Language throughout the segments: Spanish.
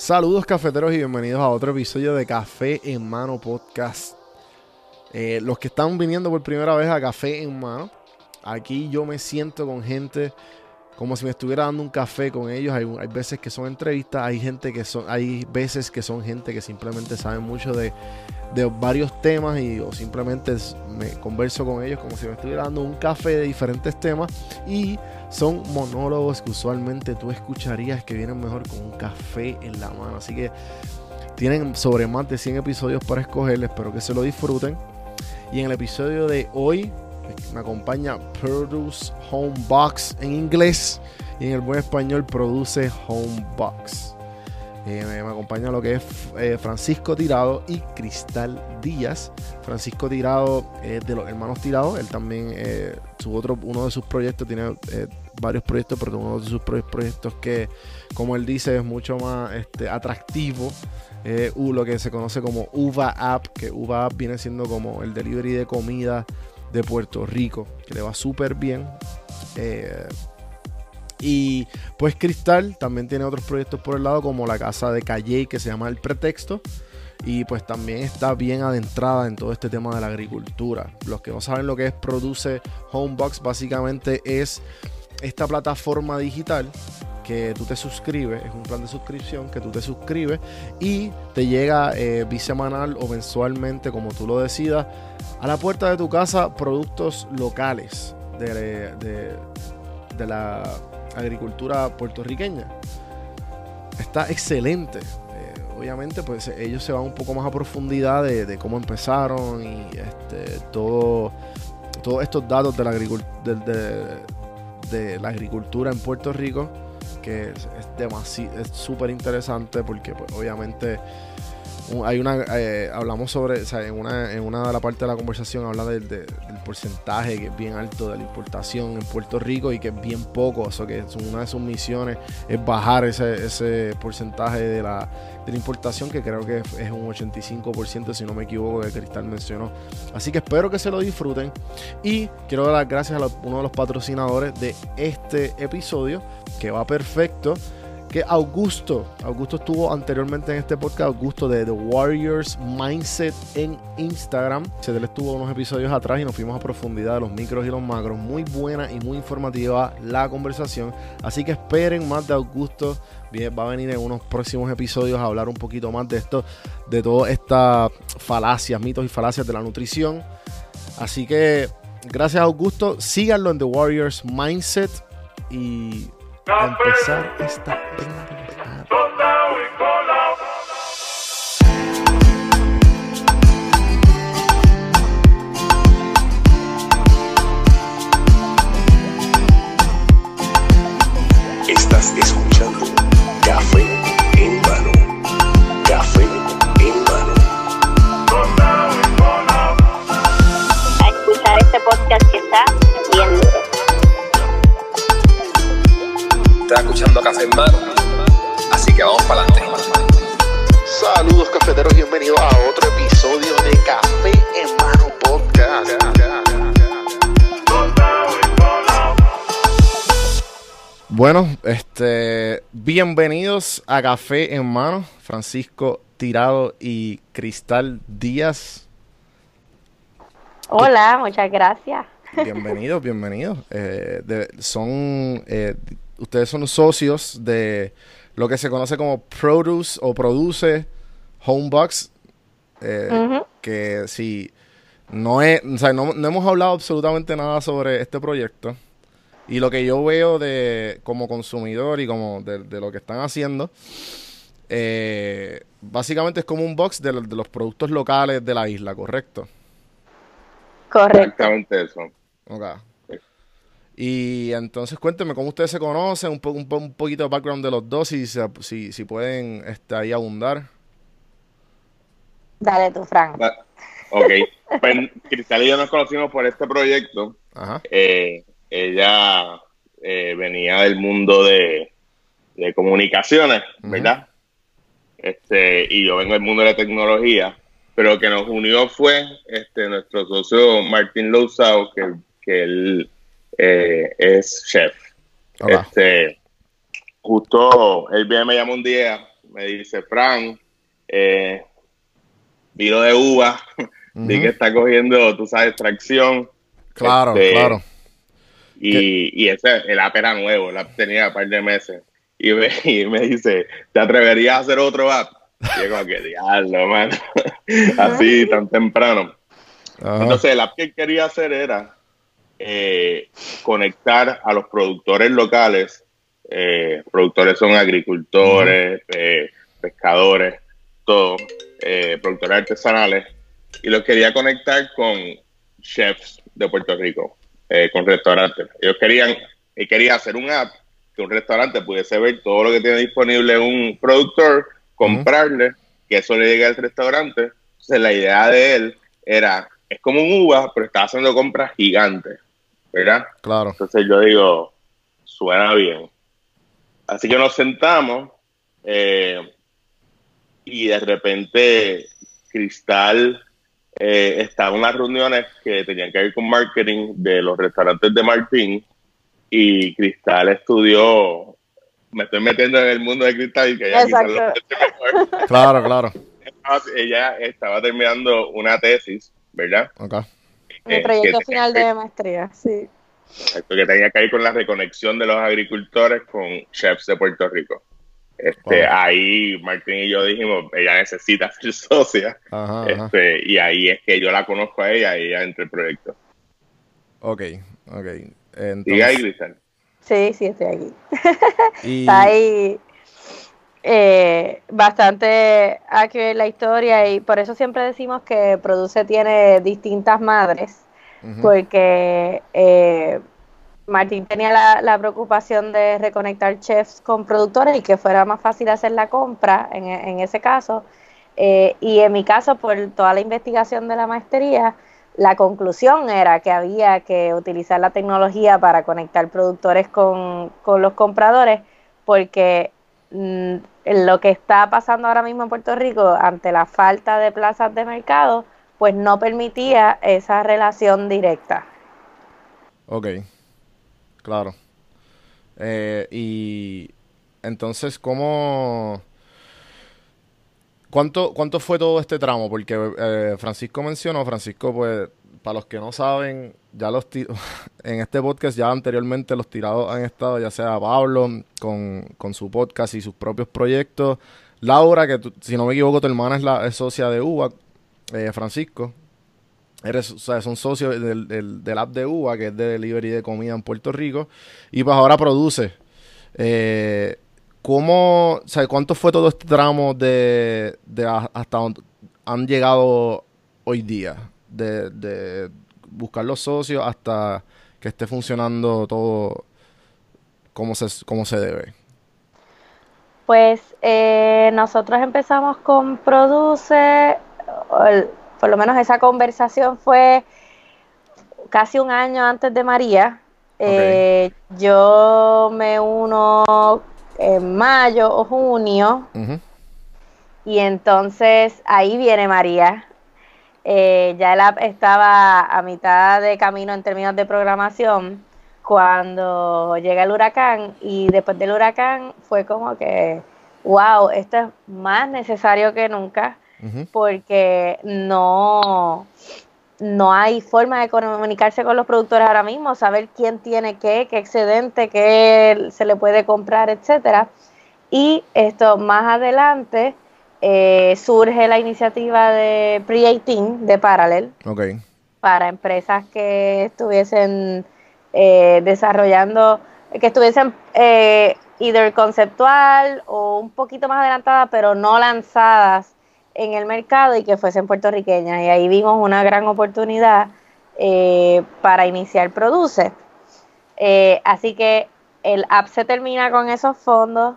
Saludos cafeteros y bienvenidos a otro episodio de Café en Mano Podcast. Eh, los que están viniendo por primera vez a Café en Mano, aquí yo me siento con gente como si me estuviera dando un café con ellos. Hay, veces que son entrevistas, hay gente que son, hay veces que son gente que simplemente saben mucho de, de varios temas y o simplemente me converso con ellos como si me estuviera dando un café de diferentes temas y son monólogos que usualmente tú escucharías que vienen mejor con un café en la mano. Así que tienen sobre más de 100 episodios para escoger, espero que se lo disfruten. Y en el episodio de hoy me acompaña Produce Homebox en inglés y en el buen español produce Homebox. Eh, me, acompaña lo que es eh, Francisco Tirado y Cristal Díaz. Francisco Tirado es de los hermanos Tirado. Él también, eh, su otro, uno de sus proyectos, tiene varios proyectos, pero uno de sus proyectos que, como él dice, es mucho más este, atractivo. lo que se conoce como Uva App, que Uva App viene siendo como el delivery de comida de Puerto Rico, que le va súper bien. Y pues Cristal también tiene otros proyectos por el lado, como la casa de Calle, que se llama El Pretexto. Y pues también está bien adentrada en todo este tema de la agricultura. Los que no saben lo que es Produce Homebox, básicamente es esta plataforma digital que tú te suscribes, es un plan de suscripción que tú te suscribes y te llega eh, bisemanal o mensualmente, como tú lo decidas, a la puerta de tu casa productos locales de, de la agricultura puertorriqueña. Está excelente. Eh, obviamente, pues ellos se van un poco más a profundidad de, cómo empezaron y este, todo, todos estos datos de la, de, la agricultura en Puerto Rico, que es súper interesante porque pues, obviamente hay una eh, hablamos sobre en una en una de la parte de la conversación habla del, porcentaje que es bien alto de la importación en Puerto Rico y que es bien poco. Eso que una de sus misiones es bajar ese, ese porcentaje de la, de la importación que creo que es un 85% si no me equivoco que Cristal mencionó. Así que espero que se lo disfruten y quiero dar las gracias a uno de los patrocinadores de este episodio que va perfecto que Augusto, Augusto estuvo anteriormente en este podcast, Augusto de The Warriors Mindset en Instagram. Se le estuvo unos episodios atrás y nos fuimos a profundidad de los micros y los macros. Muy buena y muy informativa la conversación. Así que esperen más de Augusto. Bien, va a venir en unos próximos episodios a hablar un poquito más de esto, de todas estas falacias, mitos y falacias de la nutrición. Así que gracias Augusto, síganlo en The Warriors Mindset y a empezar esta pendejada. Estás escuchando Café en mano. Café en mano. A escuchar este podcast que está Estás escuchando Café en mano. Así que vamos para adelante. Saludos cafeteros, bienvenidos a otro episodio de Café en Mano Podcast. Bueno, este, bienvenidos a Café en Mano, Francisco Tirado y Cristal Díaz. Hola, muchas gracias. Bienvenidos, bienvenidos. Eh, de- son, eh, ustedes son socios de lo que se conoce como Produce o Produce Homebox. eh. Que si no es, o sea, no, no hemos hablado absolutamente nada sobre este proyecto. Y lo que yo veo de como consumidor y como de, de lo que están haciendo, eh, básicamente es como un box de, de los productos locales de la isla, ¿correcto? Correcto. Exactamente eso. Ok. Y entonces cuéntenme cómo ustedes se conocen, un, po- un, po- un poquito de background de los dos, y si, si, si pueden este, ahí abundar. Dale tú, Frank. Va- Ok. Pues Cristal y yo nos conocimos por este proyecto. Ajá. Eh, ella eh, venía del mundo de, de comunicaciones. ¿verdad? Este, y yo vengo del mundo de la tecnología. Pero lo que nos unió fue este, nuestro socio Martín Lousao, que, que él eh, es chef. Este, justo él viene, me llama un día me dice, Fran, eh, vino de uva, vi Ujú. que está cogiendo, tú sabes, tracción. Claro, Este, claro. Y, y ese, el app era nuevo, el app tenía un par de meses. Y me, y me dice, ¿te atreverías a hacer otro app? Y yo como que, diablo, mano. Así, tan temprano. Ajá. Entonces, el app que quería hacer era eh, conectar a los productores locales. eh, productores son agricultores, pescadores, todo, eh, productores artesanales. Y los quería conectar con chefs de Puerto Rico, eh, con restaurantes. Ellos querían, y quería hacer un app que un restaurante pudiese ver todo lo que tiene disponible un productor, comprarle, que eso le llegue al restaurante. Entonces, la idea de él era, es como un uva, pero está haciendo compras gigantes, ¿verdad? Claro. Entonces yo digo, suena bien. Así que nos sentamos eh, y de repente Cristal eh, estaba en unas reuniones que tenían que ver con marketing de los restaurantes de Martín y Cristal estudió, me estoy metiendo en el mundo de Cristal que ella quizás lo Exacto. entiende mejor. Claro, claro. Ella estaba terminando una tesis, ¿verdad? Ok. Mi Eh, proyecto tenía final que- de maestría, sí. Exacto, que tenía que ver con la reconexión de los agricultores con chefs de Puerto Rico. Este, Wow. Ahí Martín y yo dijimos, ella necesita ser socia. Ajá, ajá. Este, y ahí es que yo la conozco a ella y ella entra el proyecto. Ok, ok. Sigue ahí, Entonces, Cristal. Sí, sí, estoy aquí. y, Está ahí eh, bastante accurate la historia y por eso siempre decimos que Produce tiene distintas madres, porque eh, Martín tenía la, la preocupación de reconectar chefs con productores y que fuera más fácil hacer la compra en, en ese caso. Eh, y en mi caso, por toda la investigación de la maestría, la conclusión era que había que utilizar la tecnología para conectar productores con, con los compradores, porque mm, lo que está pasando ahora mismo en Puerto Rico ante la falta de plazas de mercado, pues no permitía esa relación directa. Ok, claro. Eh, y entonces, ¿cómo... ¿Cuánto, ¿Cuánto fue todo este tramo? Porque eh, Francisco mencionó, Francisco, pues, para los que no saben, ya los en este podcast ya anteriormente los tirados han estado, ya sea Pablo con, con su podcast y sus propios proyectos, Laura, que si no me equivoco tu hermana es la es socia de UBA, eh, Francisco, Eres, o sea, son socios del, del, del app de UBA, que es de delivery de comida en Puerto Rico, y pues ahora produce. Eh, ¿Cómo, o sea, cuánto fue todo este tramo de, de hasta donde han llegado hoy día? De, de buscar los socios hasta que esté funcionando todo como se, como se debe. Pues eh, nosotros empezamos con Produce, el- por lo menos esa conversación fue casi un año antes de María. Eh, yo me uno en mayo o junio y entonces ahí viene María. Eh, ya el app estaba a mitad de camino en términos de programación cuando llega el huracán y después del huracán fue como que, wow, esto es más necesario que nunca porque no, no hay forma de comunicarse con los productores ahora mismo, saber quién tiene qué, qué excedente, qué se le puede comprar, etcétera. Y esto más adelante eh, surge la iniciativa de Pre-18 de Parallel para empresas que estuviesen eh, desarrollando, que estuviesen eh, either conceptual o un poquito más adelantadas, pero no lanzadas en el mercado y que fuesen puertorriqueñas. Y ahí vimos una gran oportunidad eh, para iniciar Produce. Eh, así que el app se termina con esos fondos.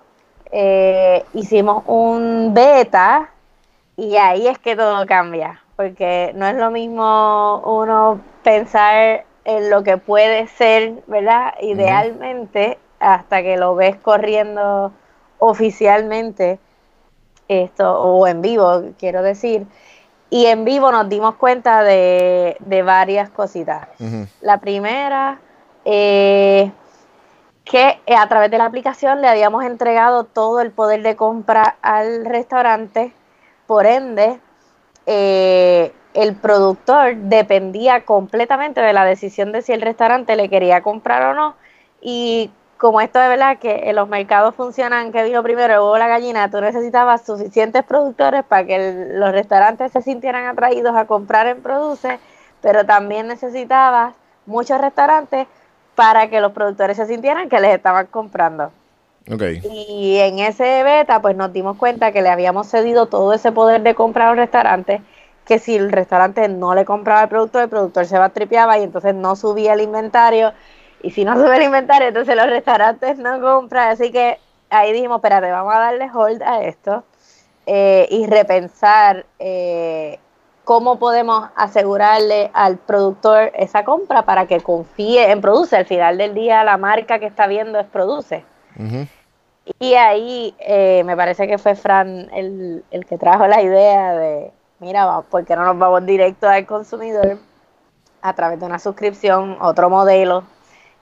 Eh, hicimos un beta y ahí es que todo cambia, porque no es lo mismo uno pensar en lo que puede ser, ¿verdad? Idealmente, hasta que lo ves corriendo oficialmente, esto, o en vivo, quiero decir. Y en vivo nos dimos cuenta de, de varias cositas. La primera, eh, que eh, a través de la aplicación le habíamos entregado todo el poder de compra al restaurante, por ende, eh, el productor dependía completamente de la decisión de si el restaurante le quería comprar o no. Y como esto de verdad que en los mercados funcionan, que vino primero el la gallina, tú necesitabas suficientes productores para que los restaurantes se sintieran atraídos a comprar en Produce, pero también necesitabas muchos restaurantes para que los productores se sintieran que les estaban comprando. Ok. Y en ese beta, pues nos dimos cuenta que le habíamos cedido todo ese poder de compra a los restaurantes, que si el restaurante no le compraba el producto, el productor se va tripeaba y entonces no subía el inventario. Y si no sube el inventario, entonces los restaurantes no compran. Así que ahí dijimos, espérate, vamos a darle hold a esto eh, y repensar eh, cómo podemos asegurarle al productor esa compra para que confíe en Produce. Al final del día, la marca que está viendo es Produce. Y ahí eh, me parece que fue Fran el, el que trajo la idea de, mira, ¿por qué no nos vamos directo al consumidor a través de una suscripción, otro modelo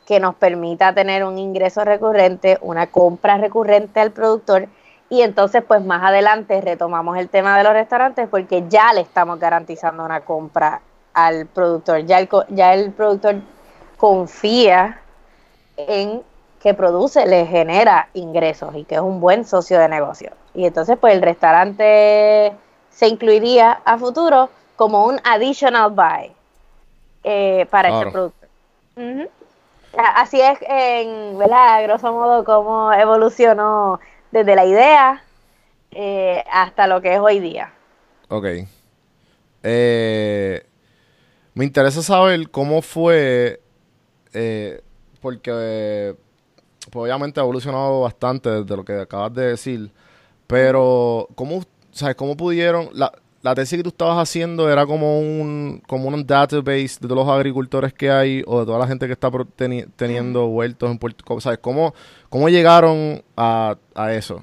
que nos permita tener un ingreso recurrente, una compra recurrente al productor y entonces pues más adelante retomamos el tema de los restaurantes porque ya le estamos garantizando una compra al productor, ya el, ya el productor confía en que produce le genera ingresos y que es un buen socio de negocio. Y entonces pues el restaurante se incluiría a futuro como un additional buy eh, para Claro. este producto. Así es, en, ¿verdad? A grosso modo, cómo evolucionó desde la idea eh, hasta lo que es hoy día. Ok. Eh, me interesa saber cómo fue, eh, porque pues obviamente ha evolucionado bastante desde lo que acabas de decir, pero ¿cómo, sabes, cómo pudieron, la, la tesis que tú estabas haciendo era como un, como un database de todos los agricultores que hay o de toda la gente que está teni- teniendo huertos en Puerto Rico, ¿sabes? ¿Cómo, cómo llegaron a, a eso?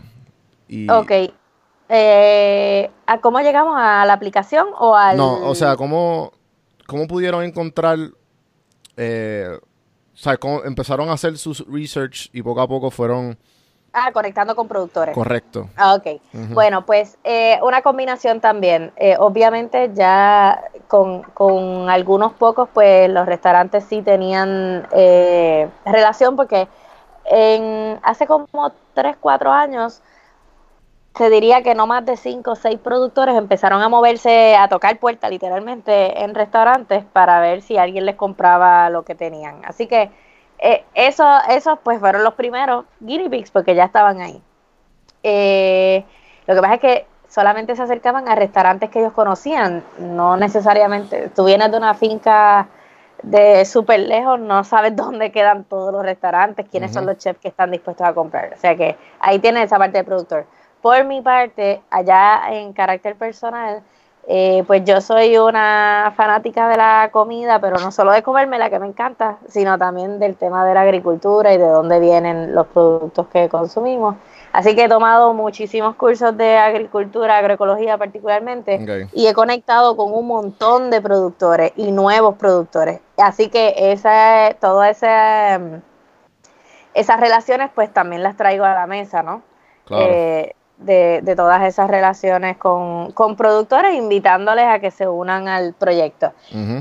Y, Ok. Eh, ¿A cómo llegamos a la aplicación o al...? No, o sea, ¿cómo, cómo pudieron encontrar, eh, o sea, cómo empezaron a hacer sus research y poco a poco fueron Ah, conectando con productores. correcto? Ah, ok. Bueno, pues eh, una combinación también. Eh, obviamente ya con, con algunos pocos, pues los restaurantes sí tenían eh, relación porque en hace como 3, 4 años se diría que no más de 5 o 6 productores empezaron a moverse, a tocar puerta literalmente en restaurantes para ver si alguien les compraba lo que tenían. Así que eh, eso, esos pues fueron los primeros guinea pigs porque ya estaban ahí. Eh, lo que pasa es que solamente se acercaban a restaurantes que ellos conocían, no necesariamente. Tú vienes de una finca de súper lejos, no sabes dónde quedan todos los restaurantes, quiénes son los chefs que están dispuestos a comprar. O sea que ahí tienes esa parte del productor. Por mi parte, allá en carácter personal, eh, pues yo soy una fanática de la comida, pero no solo de comerme la que me encanta, sino también del tema de la agricultura y de dónde vienen los productos que consumimos. Así que he tomado muchísimos cursos de agricultura, agroecología particularmente, y he conectado con un montón de productores y nuevos productores. Así que esa, todas esa, esas relaciones pues también las traigo a la mesa, ¿no? Claro. Eh, de, de todas esas relaciones con, con productores, invitándoles a que se unan al proyecto.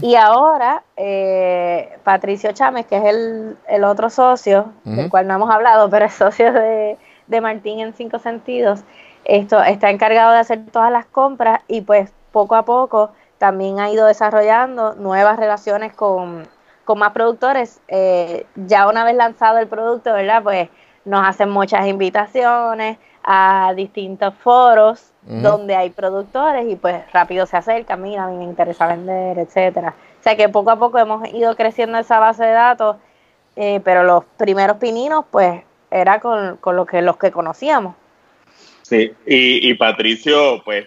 Y ahora, eh, Patricio Chámez, que es el, el otro socio, del cual no hemos hablado, pero es socio de, de Martín en Cinco Sentidos, esto está encargado de hacer todas las compras y pues poco a poco también ha ido desarrollando nuevas relaciones con, con más productores. Eh, ya una vez lanzado el producto, ¿verdad? Pues nos hacen muchas invitaciones a distintos foros donde hay productores y pues rápido se acercan, mira, a mí me interesa vender, etcétera. O sea que poco a poco hemos ido creciendo esa base de datos, eh, pero los primeros pininos pues era con, con lo que, los que conocíamos. Sí, y, y Patricio, pues,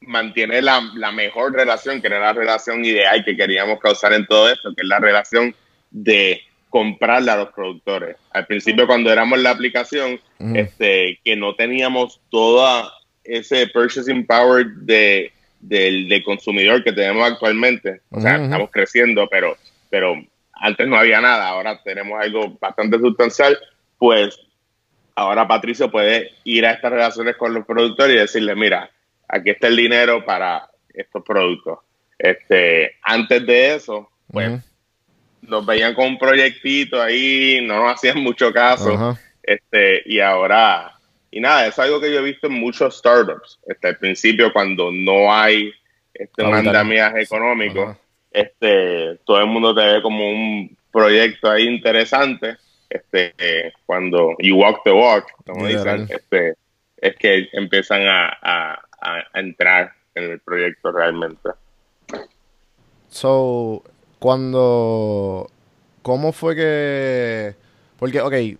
mantiene la, la mejor relación, que era la relación ideal que queríamos causar en todo esto, que es la relación de comprarle a los productores. Al principio, cuando éramos la aplicación, este, que no teníamos toda ese purchasing power de, del, del consumidor que tenemos actualmente. O sea, estamos creciendo, pero, pero antes no había nada. Ahora tenemos algo bastante sustancial. pues ahora Patricio puede ir a estas relaciones con los productores y decirle, mira, aquí está el dinero para estos productos. Este, antes de eso, pues. Nos veían con un proyectito ahí, no nos hacían mucho caso. Este, y ahora, y nada, es algo que yo he visto en muchos startups. Este, al principio, cuando no hay este, económico, este, todo el mundo te ve como un proyecto ahí interesante. Este, cuando you walk the walk, como dicen, este, es que empiezan a- a- a entrar en el proyecto realmente. So, cuando. ¿Cómo fue que.? Porque, ok.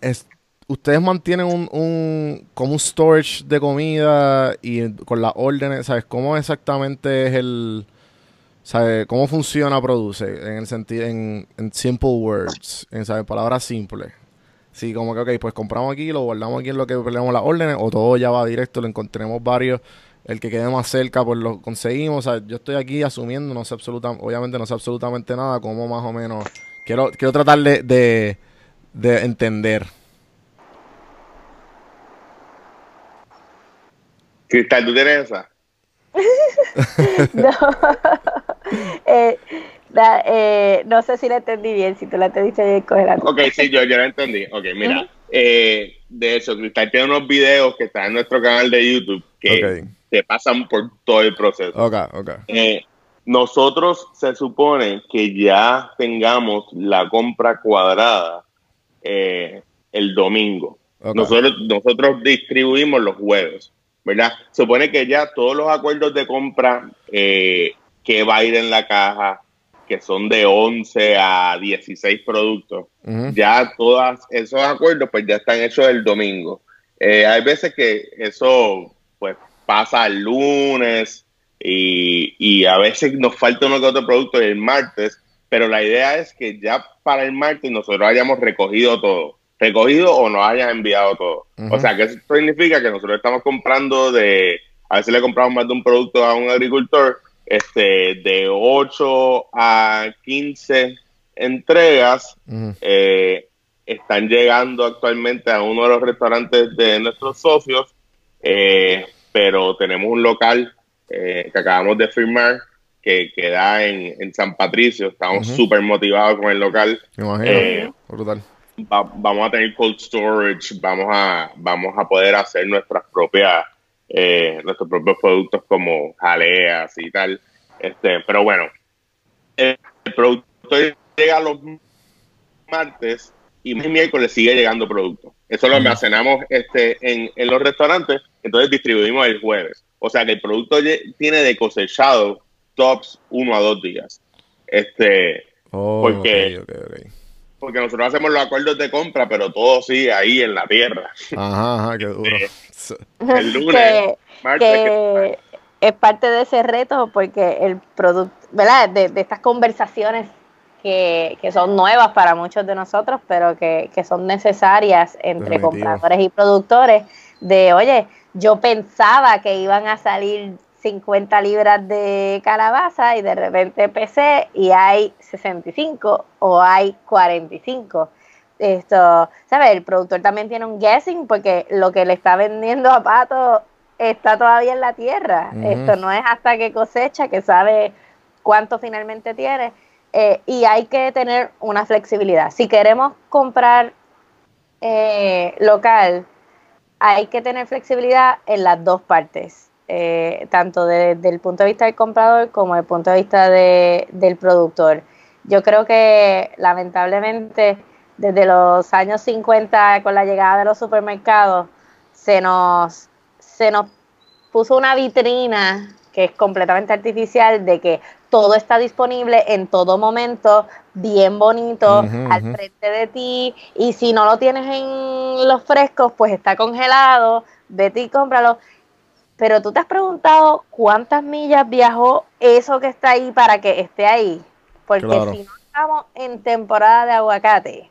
Es, ustedes mantienen un, un. como un storage de comida y con las órdenes, ¿sabes? ¿Cómo exactamente es el. ¿Sabes? ¿Cómo funciona Produce? En el sentido. En, en simple words. En, ¿sabes? Palabras simples. Sí, como que, ok, pues compramos aquí, lo guardamos aquí en lo que peleamos las órdenes, o todo ya va directo, lo encontremos varios, el que quede más cerca, pues lo conseguimos. O sea, yo estoy aquí asumiendo, no sé absolutamente, obviamente no sé absolutamente nada, como más o menos. Quiero, quiero tratar de, de, de entender. Cristal, ¿tú tienes esa? No, Eh, da- eh, no sé si la entendí bien, si tú la entendiste bien, cogerá. Ok, sí, yo, yo lo entendí. Ok, mira, eh, de eso, Cristal tiene unos videos que están en nuestro canal de YouTube que Ok. Te pasan por todo el proceso. Ok, ok. Eh, nosotros se supone que ya tengamos la compra cuadrada eh, el domingo. Nosotros, nosotros distribuimos los jueves, ¿verdad? Se supone que ya todos los acuerdos de compra eh, que va a ir en la caja, que son de 11 a 16 productos, ya todos esos acuerdos pues ya están hechos el domingo. Eh, hay veces que eso pasa el lunes y, y a veces nos falta uno que otro producto el martes, pero la idea es que ya para el martes nosotros hayamos recogido todo, recogido o nos hayan enviado todo. O sea que eso significa que nosotros estamos comprando de, a veces le compramos más de un producto a un agricultor, este, de 8 a 15 entregas eh, están llegando actualmente a uno de los restaurantes de nuestros socios, eh, pero tenemos un local eh, que acabamos de firmar que queda en, en San Patricio. Estamos Ujú. súper motivados con el local. Me imagino. Eh, Brutal. Va- vamos a tener cold storage, vamos a, vamos a poder hacer nuestras propias, eh, nuestros propios productos como jaleas y tal. Este, pero bueno, el producto llega los martes y miércoles sigue llegando producto. Eso lo almacenamos este, en, en los restaurantes, entonces distribuimos el jueves. O sea que el producto tiene de cosechado tops uno a dos días. Este, Oh, porque- porque nosotros hacemos los acuerdos de compra, pero todo sigue ahí en la tierra. Ajá, ajá, qué duro. El lunes, que, martes, que es parte de ese reto porque el producto, ¿verdad? De, de estas conversaciones que, que son nuevas para muchos de nosotros, pero que, que son necesarias entre Definitivo. compradores y productores, de, oye, yo pensaba que iban a salir 50 libras de calabaza y de repente empecé y hay 65 o hay 45 esto, ¿sabes? El productor también tiene un guessing porque lo que le está vendiendo a Pato está todavía en la tierra. Esto no es hasta que cosecha que sabe cuánto finalmente tiene. Eh, y hay que tener una flexibilidad. Si queremos comprar eh, local, hay que tener flexibilidad en las dos partes, eh, tanto de- desde el punto de vista del comprador como desde el punto de vista de- del productor. Yo creo que lamentablemente desde los años 50 con la llegada de los supermercados se nos, se nos puso una vitrina que es completamente artificial de que todo está disponible en todo momento, bien bonito, al frente de ti, y si no lo tienes en los frescos, pues está congelado, vete y cómpralo. Pero tú te has preguntado cuántas millas viajó eso que está ahí para que esté ahí. Porque Claro. si no estamos en temporada de aguacate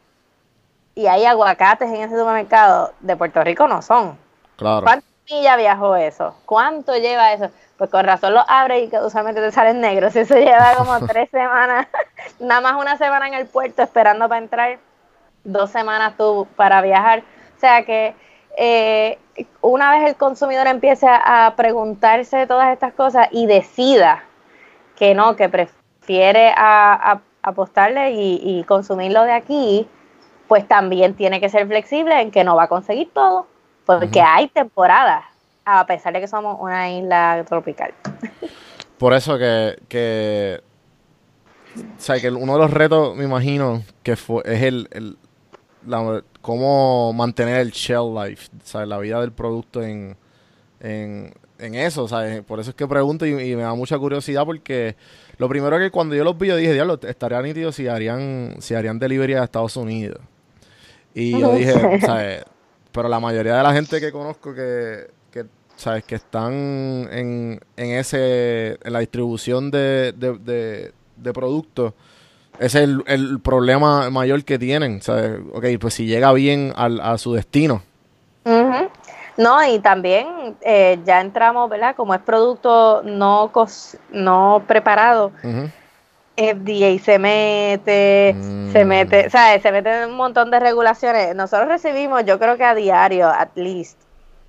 y hay aguacates en ese supermercado, de Puerto Rico no son. Claro. ¿Cuántas millas viajó eso? ¿Cuánto lleva eso? Pues con razón lo abres y que usualmente te salen negros. Eso lleva como tres semanas, nada más una semana en el puerto esperando para entrar. dos semanas tú para viajar. O sea que eh, una vez el consumidor empiece a preguntarse todas estas cosas y decida que no, que prefiere a, a- apostarle y, y consumirlo de aquí, pues también tiene que ser flexible en que no va a conseguir todo, porque hay temporadas, a pesar de que somos una isla tropical. Por eso que, que o sea, que uno de los retos, me imagino, que fue, es el, el- la- cómo mantener el shell life, sea, la vida del producto en, en, en eso, ¿sabes? Por eso es que pregunto y, y me da mucha curiosidad porque lo primero que cuando yo los vi, yo dije, diablo, estaría nítido si harían, si harían delivery a Estados Unidos. Y yo dije, ¿sabes? Pero la mayoría de la gente que conozco que, que ¿sabes? Que están en, en ese, en la distribución de, de, de, de productos, ese es el, el problema mayor que tienen, ¿sabes? Ok, pues si llega bien al, a su destino. Ujú. No, y también eh, ya entramos, ¿verdad? Como es producto no, cos- no preparado, Ujú. FDA se mete, se Mm. mete, ¿sabes? Se meten un montón de regulaciones. Nosotros recibimos, yo creo que a diario, at least,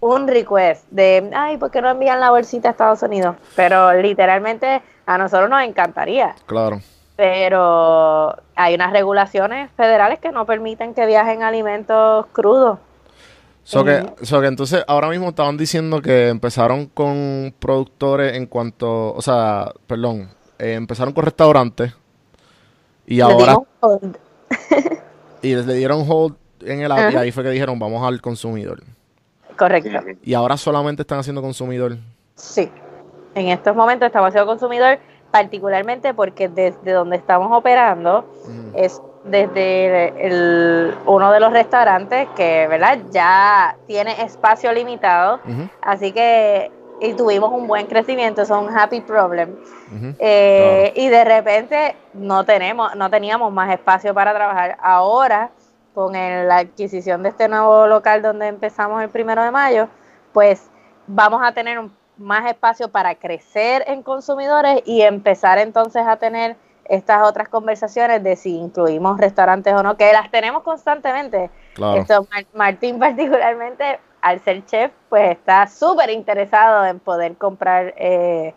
un request de, ay, ¿por qué no envían la bolsita a Estados Unidos? Pero literalmente a nosotros nos encantaría. Claro. Pero hay unas regulaciones federales que no permiten que viajen alimentos crudos. So que, Ujú. so que entonces ahora mismo estaban diciendo que empezaron con productores en cuanto, o sea, perdón, eh, empezaron con restaurantes y Le ahora y les le dieron hold en el app y ahí fue que dijeron vamos al consumidor. Correcto. Y ahora solamente están haciendo consumidor. Sí. En estos momentos estamos haciendo consumidor, particularmente porque desde donde estamos operando es desde el, uno de los restaurantes que, ¿verdad? Ya tiene espacio limitado, así que y tuvimos un buen crecimiento, son un happy problem. Eh, Y de repente no tenemos, no teníamos más espacio para trabajar. Ahora, con el- la adquisición de este nuevo local donde empezamos el primero de mayo, pues vamos a tener un- más espacio para crecer en consumidores y empezar entonces a tener estas otras conversaciones de si incluimos restaurantes o no, que las tenemos constantemente. Claro. Esto, Mar- Martín particularmente, al ser chef, pues está súper interesado en poder comprar eh,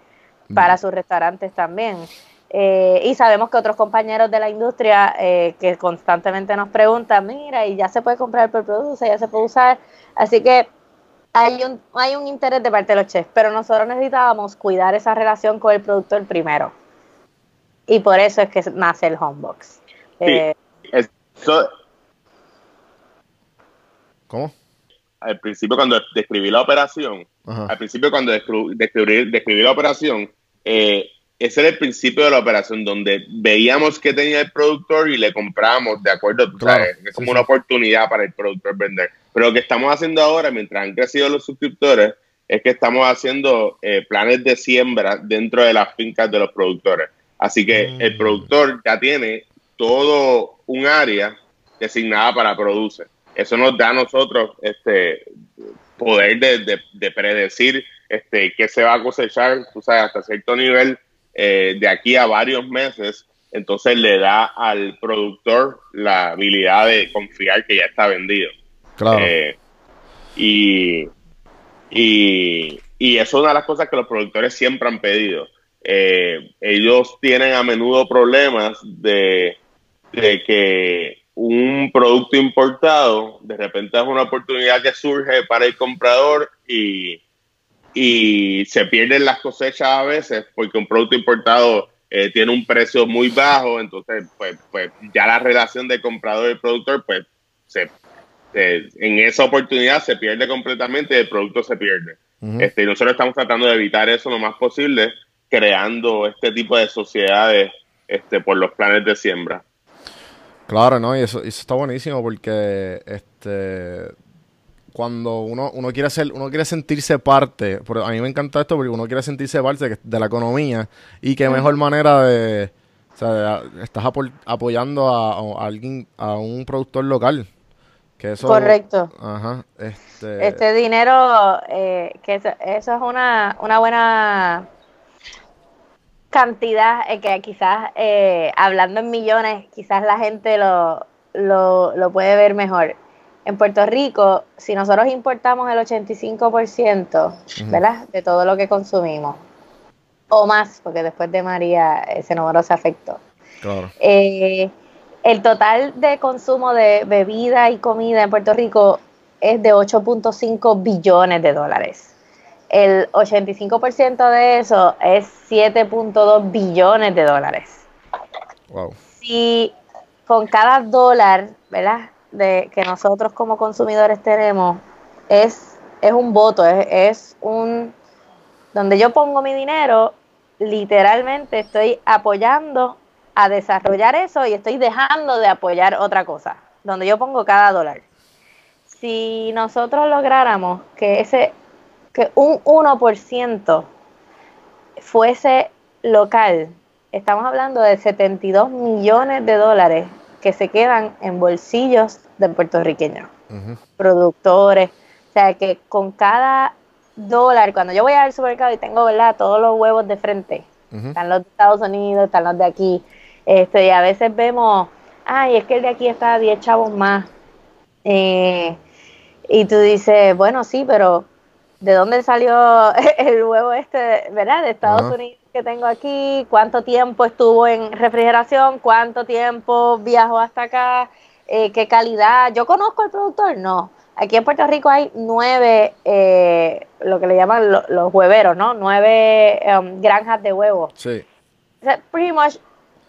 para sus restaurantes también. Eh, y sabemos que otros compañeros de la industria eh, que constantemente nos preguntan, mira, y ya se puede comprar por produce, ya se puede usar. Así que hay un, hay un interés de parte de los chefs, pero nosotros necesitábamos cuidar esa relación con el productor primero. Y por eso es que nace el Homebox. Eh, Eso, ¿Cómo? Al principio cuando describí la operación, Ajá. al principio cuando describí, describí la operación, eh, ese era el principio de la operación, donde veíamos que tenía el productor y le compramos de acuerdo, Claro, sabes, es como sí. una oportunidad para el productor vender. Pero lo que estamos haciendo ahora, mientras han crecido los suscriptores, es que estamos haciendo eh, planes de siembra dentro de las fincas de los productores. Así que Mm. el productor ya tiene todo un área designada para produce. Eso nos da a nosotros este poder de, de- de predecir este qué se va a cosechar, tú sabes, hasta cierto nivel eh, de aquí a varios meses. Entonces le da al productor la habilidad de confiar que ya está vendido. Claro. Eh, y, y, y eso es una de las cosas que los productores siempre han pedido. Eh, ellos tienen a menudo problemas de, de que un producto importado de repente es una oportunidad que surge para el comprador y, y se pierden las cosechas a veces porque un producto importado eh, tiene un precio muy bajo, entonces pues, pues ya la relación de comprador y productor pues se eh, en esa oportunidad se pierde completamente y el producto se pierde. Este, y nosotros estamos tratando de evitar eso lo más posible, creando este tipo de sociedades este, por los planes de siembra. Claro, ¿no? Y eso, eso está buenísimo porque este cuando uno, uno quiere ser, uno quiere sentirse parte, pero a mí me encanta esto porque uno quiere sentirse parte de, de la economía y qué mejor manera de, o sea, de- estás apoyando a, a alguien, a un productor local. Que eso, Correcto. Ajá. Este, Este dinero, eh, que eso, eso es una, una buena cantidad, eh, que quizás eh, hablando en millones, quizás la gente lo, lo, lo puede ver mejor. En Puerto Rico, si nosotros importamos el 85%, ¿verdad? De todo lo que consumimos, o más, porque después de María ese número se afectó. Claro. Eh, el total de consumo de bebida y comida en Puerto Rico es de 8.5 billones de dólares. El 85% de eso es 7.2 billones de dólares. Wow. Si con cada dólar, ¿verdad? De que nosotros como consumidores tenemos, es, es un voto, es, es un... Donde yo pongo mi dinero, literalmente estoy apoyando a desarrollar eso y estoy dejando de apoyar otra cosa, donde yo pongo cada dólar. Si nosotros lográramos que ese que un 1% fuese local, estamos hablando de 72 millones de dólares que se quedan en bolsillos de puertorriqueños, productores. O sea que con cada dólar, cuando yo voy al supermercado y tengo ¿verdad? todos los huevos de frente, están los de Estados Unidos, están los de aquí, este, y a veces vemos, ay, es que el de aquí está a 10 chavos más. Eh, y tú dices, bueno, sí, pero ¿de dónde salió el huevo este, verdad? De Estados Ajá. Unidos que tengo aquí, cuánto tiempo estuvo en refrigeración, cuánto tiempo viajó hasta acá, Eh, qué calidad. ¿Yo conozco al productor? No. Aquí en Puerto Rico hay nueve, eh, lo que le llaman lo- los hueveros, ¿no? Nueve um, granjas de huevos. Sí. O sea, pretty much,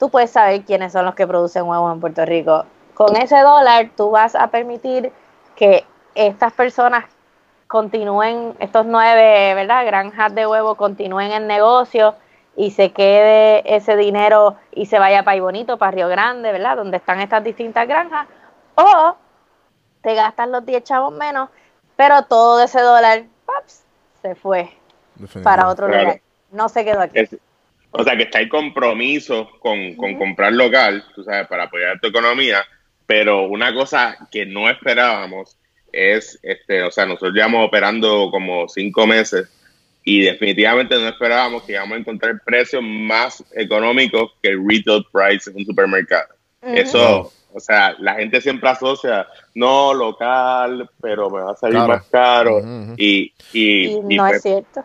tú puedes saber quiénes son los que producen huevos en Puerto Rico. Con ese dólar, tú vas a permitir que estas personas continúen, estos nueve, ¿verdad? Granjas de huevos continúen el negocio y se quede ese dinero y se vaya para Bonito, para Río Grande, ¿verdad? Donde están estas distintas granjas. O te gastan los 10 chavos menos, pero todo ese dólar, paps, se fue para otro Claro. lugar. No se quedó aquí. Es- o sea, que está el compromiso con, con comprar local, tú sabes, para apoyar tu economía, pero una cosa que no esperábamos es, este, o sea, nosotros llevamos operando como cinco meses y definitivamente no esperábamos que íbamos a encontrar precios más económicos que el retail price en un supermercado. Eso, o sea, la gente siempre asocia, no local, pero me va a salir Claro. más caro. Y, y, Y y no pues, es cierto.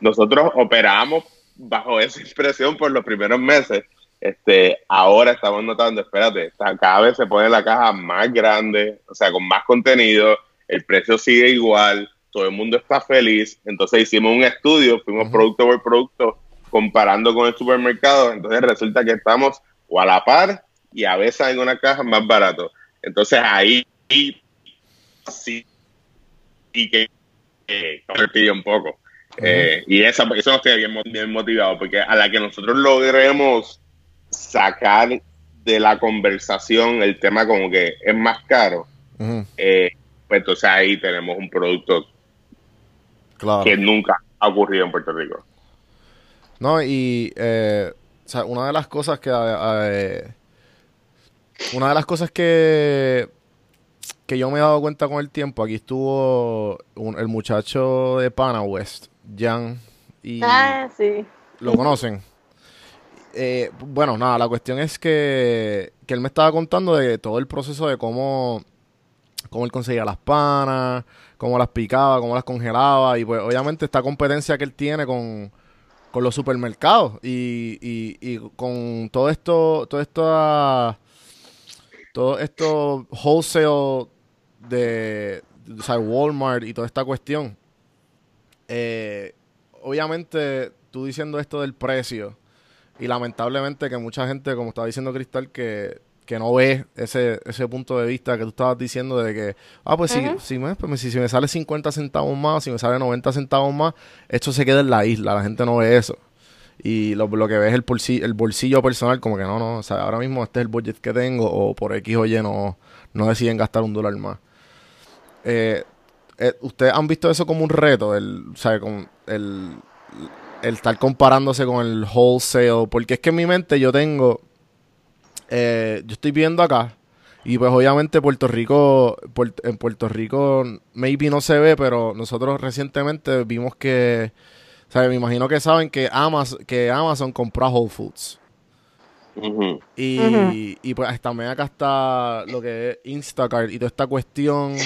nosotros operamos bajo esa impresión por los primeros meses. Este, ahora estamos notando, espérate, cada vez se pone la caja más grande, o sea, con más contenido, el precio sigue igual, todo el mundo está feliz. Entonces hicimos un estudio, fuimos producto por producto, comparando con el supermercado. Entonces resulta que estamos o a la par y a veces en una caja más barato. Entonces ahí sí, y que eh, convertido un poco. Eh, y esa, eso nos tiene bien, bien motivado, porque a la que nosotros logremos sacar de la conversación el tema como que es más caro, Ujú. eh, pues entonces ahí tenemos un producto Claro. que nunca ha ocurrido en Puerto Rico. No, y eh, o sea, una de las cosas que eh, una de las cosas que que yo me he dado cuenta con el tiempo, aquí estuvo un- el muchacho de Pana West, Jan, y Ah, sí. lo conocen. Eh, bueno, nada, la cuestión es que, que él me estaba contando de todo el proceso de cómo, cómo él conseguía las panas, cómo las picaba, cómo las congelaba, y pues obviamente esta competencia que él tiene con, con los supermercados y, y, y con todo esto, todo esto, todo esto wholesale de, o sea, Walmart y toda esta cuestión. Eh, obviamente, tú diciendo esto del precio, y lamentablemente que mucha gente, como estaba diciendo Cristal, que, que no ve ese, ese punto de vista que tú estabas diciendo de que, ah, pues, Ujú. si, si, me, pues si, si me sale 50 centavos más, si me sale 90 centavos más, esto se queda en la isla, la gente no ve eso. Y lo, lo que ve es el bolsillo, el bolsillo personal, como que no, no, o sea, ahora mismo este es el budget que tengo, o por X o Y no, no deciden gastar un dólar más. Eh, eh, ¿Ustedes han visto eso como un reto? El, o sea, con el, el estar comparándose con el wholesale. Porque es que en mi mente yo tengo. eh, yo estoy viendo acá. Y pues obviamente Puerto Rico. En Puerto Rico, maybe no se ve, pero nosotros recientemente vimos que. O sea, me imagino que saben que Amazon, que Amazon compró a Whole Foods. Ujú. Y, Ujú. y pues también acá está lo que es Instacart y toda esta cuestión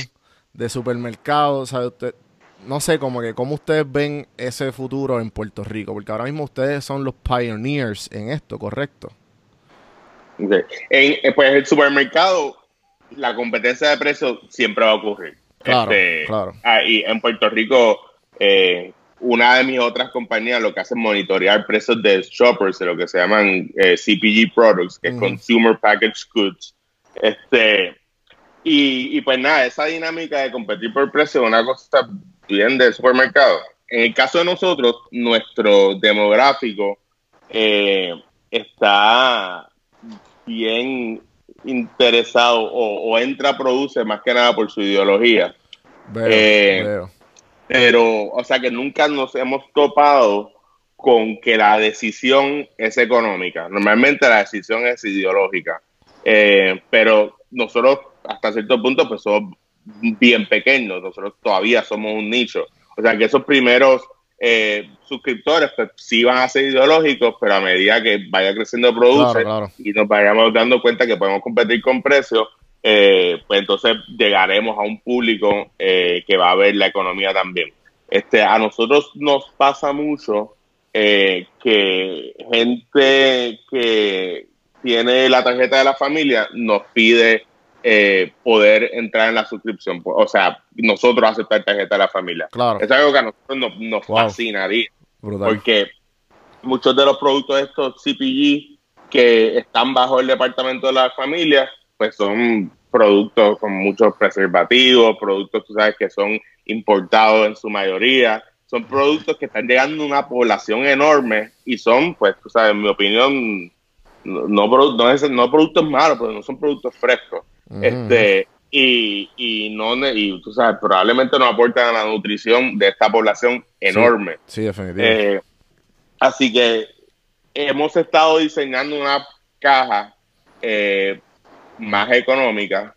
de supermercados, ¿sabe? Usted, no sé, como que cómo ustedes ven ese futuro en Puerto Rico, porque ahora mismo ustedes son los pioneers en esto, ¿correcto? En, eh, pues el supermercado, la competencia de precios siempre va a ocurrir. Claro, Este, claro. ah, y en Puerto Rico, eh, una de mis otras compañías lo que hace es monitorear precios de shoppers, de lo que se llaman eh, CPG products, que es. Consumer Packaged Goods. Este, y, y pues nada, esa dinámica de competir por precio es una cosa bien del supermercado. En el caso de nosotros, nuestro demográfico eh, está bien interesado o, o entra, produce más que nada por su ideología. Veo, Eh, veo. Pero, o sea que nunca nos hemos topado con que la decisión es económica. Normalmente la decisión es ideológica. Eh, pero nosotros, hasta cierto punto, pues somos bien pequeños. Nosotros todavía somos un nicho. O sea que esos primeros eh, suscriptores, pues sí van a ser ideológicos, pero a medida que vaya creciendo produce Claro, claro. y nos vayamos dando cuenta que podemos competir con precios, eh, pues entonces llegaremos a un público eh, que va a ver la economía también. Este, a nosotros nos pasa mucho eh, que gente que tiene la tarjeta de la familia nos pide eh, poder entrar en la suscripción, o sea, nosotros aceptar tarjeta de la familia. Claro, Es algo que a nosotros nos, nos Wow. fascinaría brutal. porque muchos de los productos de estos CPG que están bajo el departamento de la familia, pues son productos con muchos preservativos, productos, tú sabes, que son importados en su mayoría. Son productos que están llegando a una población enorme y son, pues, tú sabes, en mi opinión, no, no, no es- no productos malos, pero no son productos frescos. Este, y, y no y tú sabes, probablemente no aportan a la nutrición de esta población enorme. Sí, definitivamente. Eh, así que hemos estado diseñando una caja eh, más económica.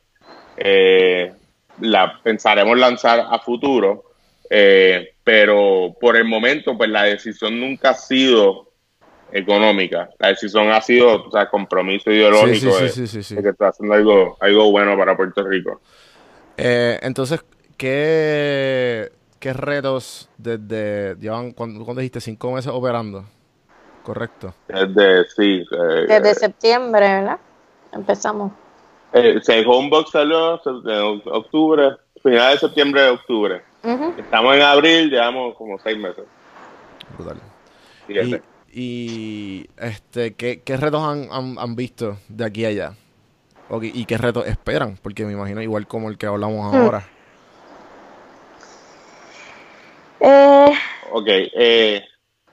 Eh, la pensaremos lanzar a futuro, eh, pero por el momento, pues la decisión nunca ha sido económica. La decisión ha sido, o sea, compromiso ideológico sí, de, sí, sí, sí, sí. de que está haciendo algo, algo bueno para Puerto Rico. Eh, entonces, ¿qué, qué retos desde, llevan, cuando, cuando dijiste, cinco meses operando? Correcto. Desde, sí, eh, Desde septiembre, ¿verdad? Empezamos. Eh, si el Homebox salió en octubre, final de septiembre de octubre. Estamos en abril, llevamos como seis meses. Brutal. Fíjate. Y, y, este, ¿qué, qué retos han, han, han visto de aquí a allá? ¿Y qué retos esperan? Porque me imagino igual como el que hablamos Hmm. ahora. Eh, Ok, eh,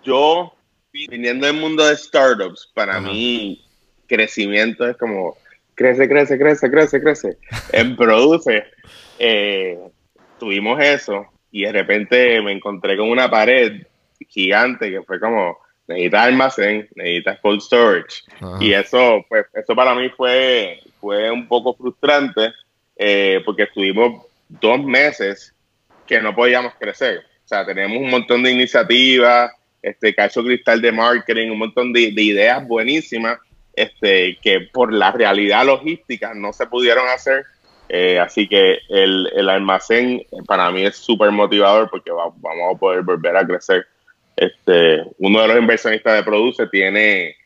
yo, viniendo del mundo de startups, para Ajá. mí, crecimiento es como crece, crece, crece, crece, crece. En Produce, eh, tuvimos eso y de repente me encontré con una pared gigante que fue como, necesitas almacén, necesitas cold storage. Ajá. Y eso, pues, eso para mí fue, fue un poco frustrante eh, porque estuvimos dos meses que no podíamos crecer. O sea, teníamos un montón de iniciativas, este cacho cristal de marketing, un montón de, de ideas buenísimas, este, que por la realidad logística no se pudieron hacer. Eh, así que el, el almacén para mí es súper motivador porque va- vamos a poder volver a crecer. Este, uno de los inversionistas de Produce tiene,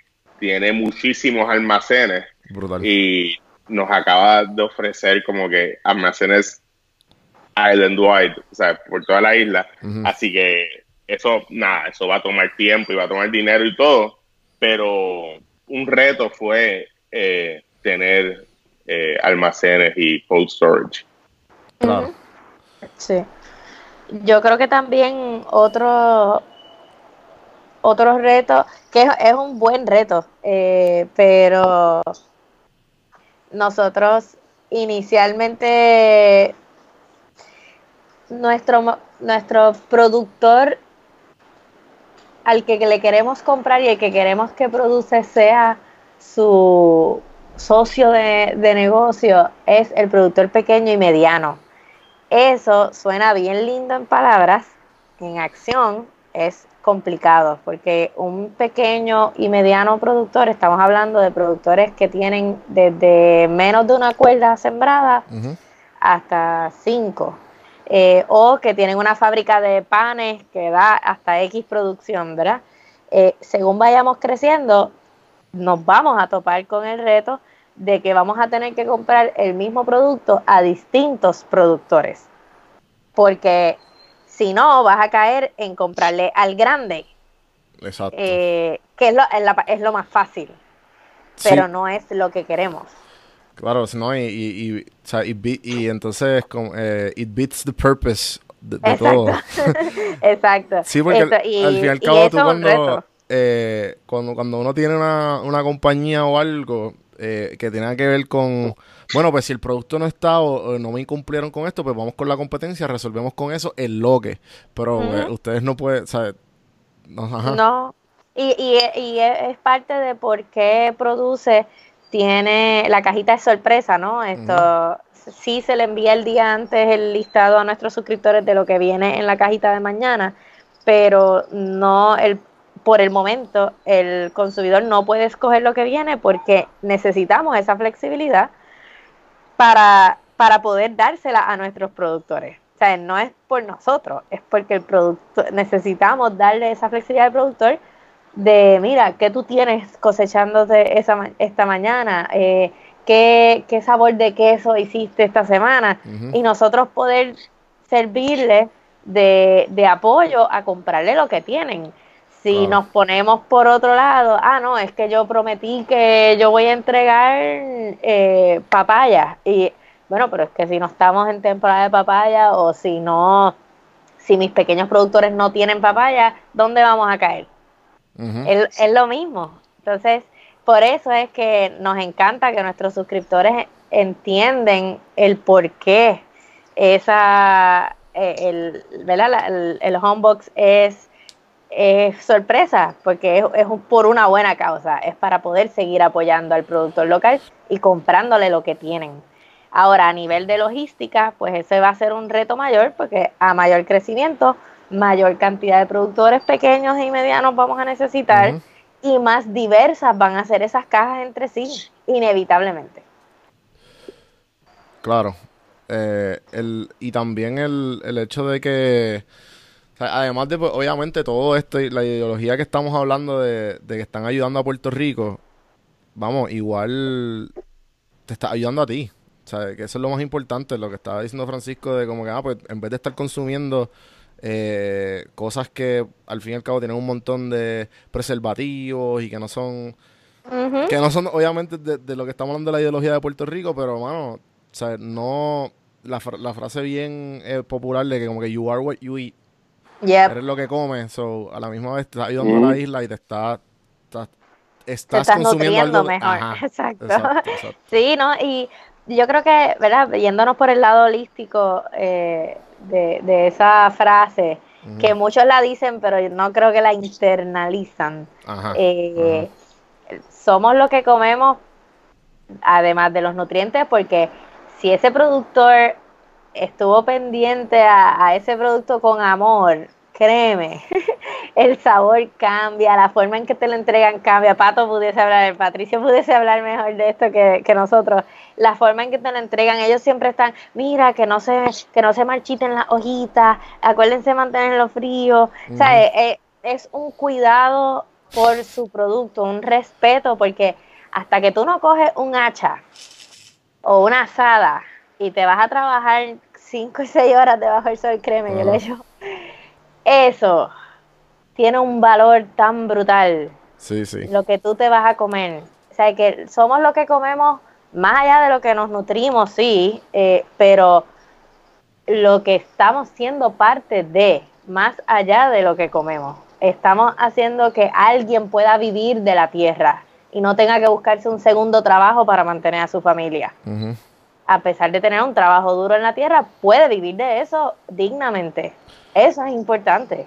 tiene muchísimos almacenes Brutal. y nos acaba de ofrecer como que almacenes island wide, o sea, por toda la isla. Así que eso, nada, eso va a tomar tiempo y va a tomar dinero y todo, pero un reto fue eh, tener eh, almacenes y cold storage. Claro. Sí. Yo creo que también otro otro reto, que es, un buen reto, eh, pero nosotros inicialmente nuestro nuestro productor al que le queremos comprar y el que queremos que produce sea su socio de, de negocio es el productor pequeño y mediano. Eso suena bien lindo en palabras, en acción es complicado porque un pequeño y mediano productor, estamos hablando de productores que tienen desde menos de una cuerda sembrada Ujú. hasta cinco, eh, o que tienen una fábrica de panes que da hasta X producción, ¿verdad? Eh, según vayamos creciendo, nos vamos a topar con el reto de que vamos a tener que comprar el mismo producto a distintos productores. Porque si no, vas a caer en comprarle al grande, Exacto. eh, que es lo, es la- es lo más fácil, Sí. pero no es lo que queremos. Claro, si no, y, y, y, o sea, y, be- y entonces como, eh, it beats the purpose de, de todo. Exacto. Exacto. Sí, porque al, al fin y al cabo tú cuando, eh, cuando, cuando uno tiene una, una compañía o algo eh, que tenga que ver con, bueno, pues si el producto no está o, o no me incumplieron con esto, pues vamos con la competencia, resolvemos con eso el loque. Pero eh, ustedes no pueden, ¿sabes? No, ajá. No, y, y, y es es parte de por qué produce, tiene, la cajita de sorpresa, ¿no? Esto sí se le envía el día antes el listado a nuestros suscriptores de lo que viene en la cajita de mañana, pero no el por el momento el consumidor no puede escoger lo que viene porque necesitamos esa flexibilidad para, para poder dársela a nuestros productores. O sea, no es por nosotros, es porque el producto necesitamos darle esa flexibilidad al productor de, mira, ¿qué tú tienes cosechándote esa, esta mañana? Eh, ¿qué, ¿Qué sabor de queso hiciste esta semana? Y nosotros poder servirle de, de apoyo a comprarle lo que tienen. Si nos ponemos por otro lado, ah, no, es que yo prometí que yo voy a entregar eh, papaya. Y bueno, pero es que si no estamos en temporada de papaya o si no, si mis pequeños productores no tienen papaya, ¿dónde vamos a caer? Es, es lo mismo. Entonces, por eso es que nos encanta que nuestros suscriptores entienden el por qué esa, eh, el, ¿verdad? La- el, el homebox es, es sorpresa, porque es, es un- por una buena causa, es para poder seguir apoyando al productor local y comprándole lo que tienen. Ahora, a nivel de logística, pues ese va a ser un reto mayor, porque a mayor crecimiento, mayor cantidad de productores pequeños y medianos vamos a necesitar y más diversas van a ser esas cajas entre sí, inevitablemente. Claro. Eh, el, y también el, el hecho de que, sea, además de, pues, obviamente, todo esto y la ideología que estamos hablando de, de que están ayudando a Puerto Rico, vamos, igual te está ayudando a ti. O sea, que eso es lo más importante, lo que estaba diciendo Francisco, de como que, ah, pues, en vez de estar consumiendo eh, cosas que al fin y al cabo tienen un montón de preservativos y que no son que no son obviamente de, de lo que estamos hablando de la ideología de Puerto Rico, pero mano, o sea, no la, la frase bien eh, popular de que como que you are what you eat, Yep. eres lo que comes, so a la misma vez te estás ayudando a la isla y te está, está- Te estás, consumiendo algo mejor. Ajá, exacto. exacto, exacto. Sí, ¿no? Y yo creo que, ¿verdad? Yéndonos por el lado holístico eh, de, de esa frase, que muchos la dicen, pero yo no creo que la internalizan. Ajá, Eh, Somos lo que comemos, además de los nutrientes, porque si ese productor estuvo pendiente a, a ese producto con amor, créeme, el sabor cambia, la forma en que te lo entregan cambia. Pato pudiese hablar, Patricio pudiese hablar mejor de esto que, que nosotros. La forma en que te lo entregan, ellos siempre están, mira, que no se, que no se marchiten las hojitas, acuérdense de mantenerlo frío. O sea, eh, eh, es un cuidado por su producto, un respeto, porque hasta que tú no coges un hacha o una asada y te vas a trabajar 5 y 6 horas debajo del sol, créeme, yo le echo. Eso tiene un valor tan brutal, sí, sí, lo que tú te vas a comer. O sea, que somos lo que comemos, más allá de lo que nos nutrimos, sí, eh, pero lo que estamos siendo parte de, más allá de lo que comemos. Estamos haciendo que alguien pueda vivir de la tierra y no tenga que buscarse un segundo trabajo para mantener a su familia. A pesar de tener un trabajo duro en la tierra, puede vivir de eso dignamente. Eso es importante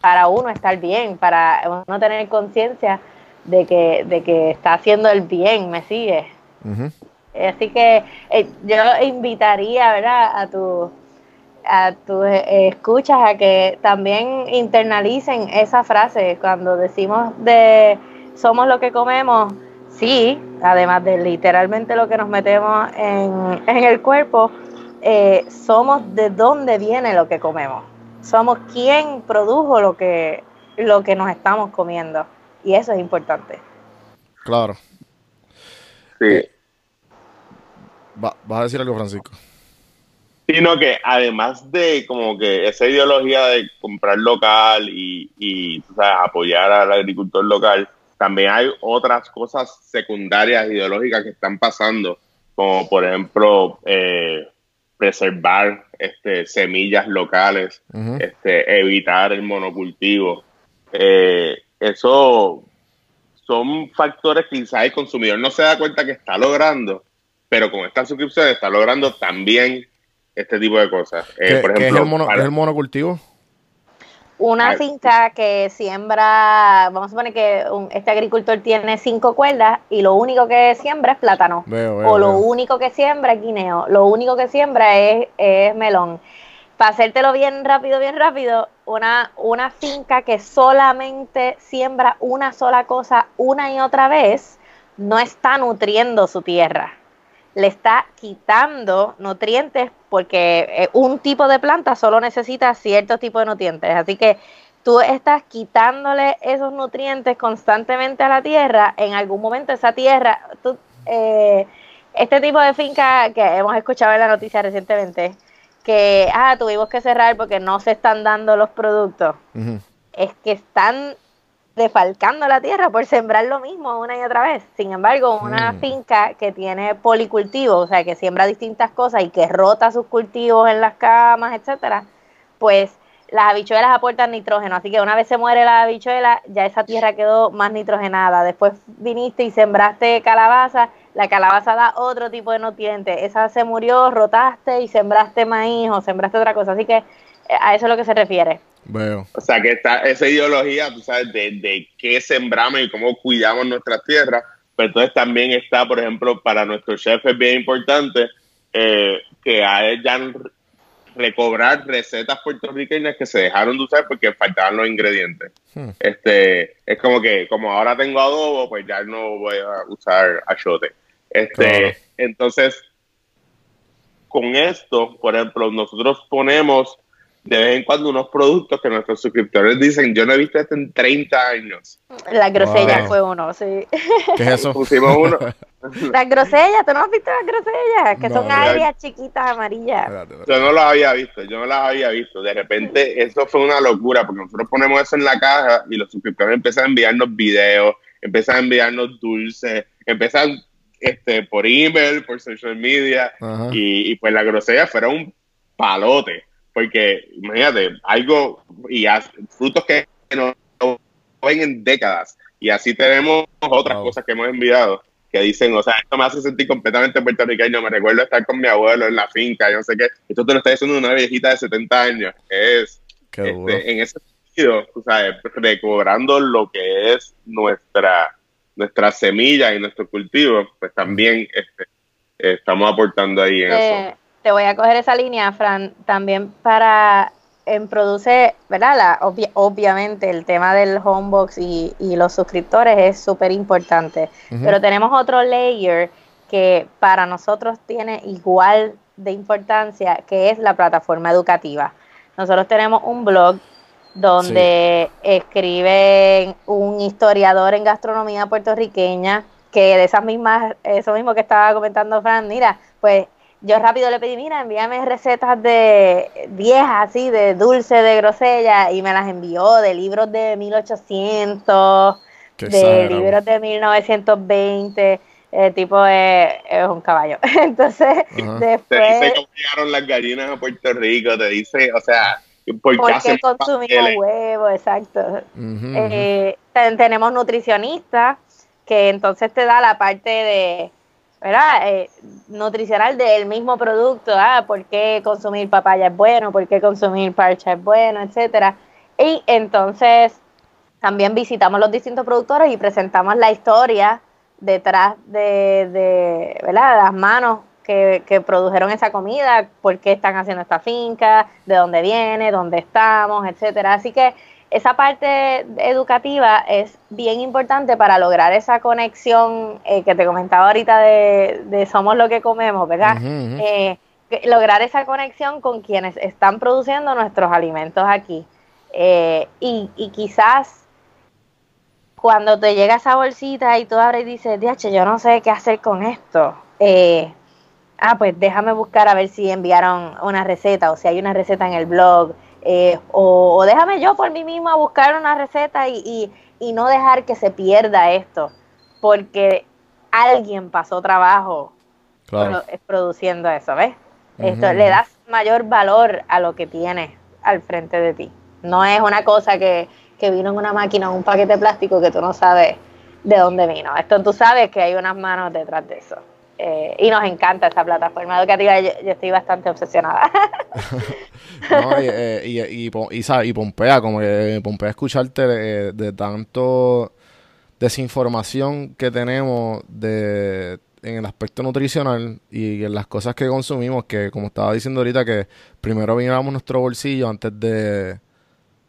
para uno estar bien, para uno tener conciencia de que, de que está haciendo el bien, me sigue. Así que eh, yo invitaría, ¿verdad? A tu a tus eh, escuchas a que también internalicen esa frase cuando decimos de somos lo que comemos, sí, además de literalmente lo que nos metemos en, en el cuerpo, eh, somos de dónde viene lo que comemos. Somos quien produjo lo que, lo que nos estamos comiendo. Y eso es importante. Claro. Sí. Va- ¿Vas a decir algo, Francisco? Sino que además de como que esa ideología de comprar local y, y tú sabes, apoyar al agricultor local, también hay otras cosas secundarias ideológicas que están pasando, como por ejemplo eh, preservar este, semillas locales, este, evitar el monocultivo. Eh, eso son factores que quizás el consumidor no se da cuenta que está logrando, pero con esta suscripción está logrando también este tipo de cosas. Eh, ¿Qué, por qué ejemplo, es, el mono- para- qué es el monocultivo? Una finca que siembra, vamos a suponer que un- este agricultor tiene cinco cuerdas y lo único que siembra es plátano. Veo, veo, o lo veo. único que siembra es guineo. Lo único que siembra es, es melón. Para hacértelo bien rápido, bien rápido, una, una finca que solamente siembra una sola cosa una y otra vez, no está nutriendo su tierra. Le está quitando nutrientes porque eh, un tipo de planta solo necesita cierto tipo de nutrientes. Así que tú estás quitándole esos nutrientes constantemente a la tierra. En algún momento esa tierra, tú, eh, este tipo de finca que hemos escuchado en la noticia recientemente, que ah, tuvimos que cerrar porque no se están dando los productos, es que están defalcando la tierra por sembrar lo mismo una y otra vez. Sin embargo, una Mm. finca que tiene policultivo, o sea, que siembra distintas cosas y que rota sus cultivos en las camas, etcétera, pues las habichuelas aportan nitrógeno, así que una vez se muere la habichuela, ya esa tierra quedó más nitrogenada. Después viniste y sembraste calabaza, la calabaza da otro tipo de nutrientes. Esa se murió, rotaste y sembraste maíz o sembraste otra cosa. Así que eh, a eso es lo que se refiere. Veo. O sea, que está esa ideología, tú sabes, de, de qué sembramos y cómo cuidamos nuestras tierras. Pero entonces también está, por ejemplo, para nuestros chefs es bien importante eh, que hayan recobrar recetas puertorriqueñas que se dejaron de usar porque faltaban los ingredientes. Hmm. Este, es como que, como ahora tengo adobo, pues ya no voy a usar achote. Este, Claro. entonces, con esto, por ejemplo, nosotros ponemos de vez en cuando unos productos que nuestros suscriptores dicen, yo no he visto esto en 30 años. La grosella Wow. fue uno, sí. ¿Qué es eso? Pusimos uno, Las grosellas, ¿tú no has visto las grosellas? Que No, son agrias chiquitas amarillas. Yo no las había visto, yo no las había visto. De repente, eso fue una locura, porque nosotros ponemos eso en la caja y los suscriptores empiezan a enviarnos videos, empiezan a enviarnos dulces, empiezan este, por email, por social media, y, y pues la grosella fuera un palote, porque imagínate, algo y as- frutos que no no ven en décadas, y así tenemos otras Wow. cosas que hemos enviado que dicen, o sea, esto me hace sentir completamente puertorriqueño, me recuerdo estar con mi abuelo en la finca, yo no sé qué, esto te lo está diciendo una viejita de 70 años, que es, este, en ese sentido, tú sabes, recobrando lo que es nuestra nuestra semilla y nuestro cultivo, pues también este, eh, estamos aportando ahí en eso. Te voy a coger esa línea, Fran, también para en produce, ¿verdad? La, obvia- obviamente el tema del homebox y, y los suscriptores es súper importante, pero tenemos otro layer que para nosotros tiene igual de importancia, que es la plataforma educativa. Nosotros tenemos un blog donde escribe un historiador en gastronomía puertorriqueña, que de esas mismas, eso mismo que estaba comentando Fran, mira, pues yo rápido le pedí, mira, envíame recetas de viejas, así, de dulce, de grosella, y me las envió de libros de 1800, Qué de exagerado. libros de 1920, el tipo es, es un caballo. Entonces, Ajá. Te después, dice cómo llegaron las gallinas a Puerto Rico, te dice, o sea, por qué ¿por qué hacen consumimos huevos? Exacto. Eh, ten- tenemos nutricionistas que entonces te da la parte de, ¿verdad? Eh, nutricional del mismo producto, ah, por qué consumir papaya es bueno, por qué consumir parcha es bueno, etcétera. Y entonces también visitamos los distintos productores y presentamos la historia detrás de, de ¿verdad? las manos que, que produjeron esa comida, por qué están haciendo esta finca, de dónde viene, dónde estamos, etcétera. Así que esa parte educativa es bien importante para lograr esa conexión eh, que te comentaba ahorita de, de somos lo que comemos, ¿verdad? Eh, lograr esa conexión con quienes están produciendo nuestros alimentos aquí. Eh, y, y quizás cuando te llega esa bolsita y tú abres y dices, diache, yo no sé qué hacer con esto. Eh, ah, pues déjame buscar a ver si enviaron una receta o si hay una receta en el blog. Eh, o, o déjame yo por mí misma buscar una receta y, y- y no dejar que se pierda esto. Porque alguien pasó trabajo Claro. pro- produciendo eso, ¿ves? Esto le das mayor valor a lo que tienes al frente de ti. No es una cosa que, que vino en una máquina o un paquete de plástico que tú no sabes de dónde vino. Esto tú sabes que hay unas manos detrás de eso. Eh, y nos encanta esta plataforma educativa. Yo, yo estoy bastante obsesionada. No, y, eh, y, y, y, Pompea, como que Pompea escucharte de, de tanto desinformación que tenemos de en el aspecto nutricional y en las cosas que consumimos, que como estaba diciendo ahorita, que primero miramos nuestro bolsillo antes de,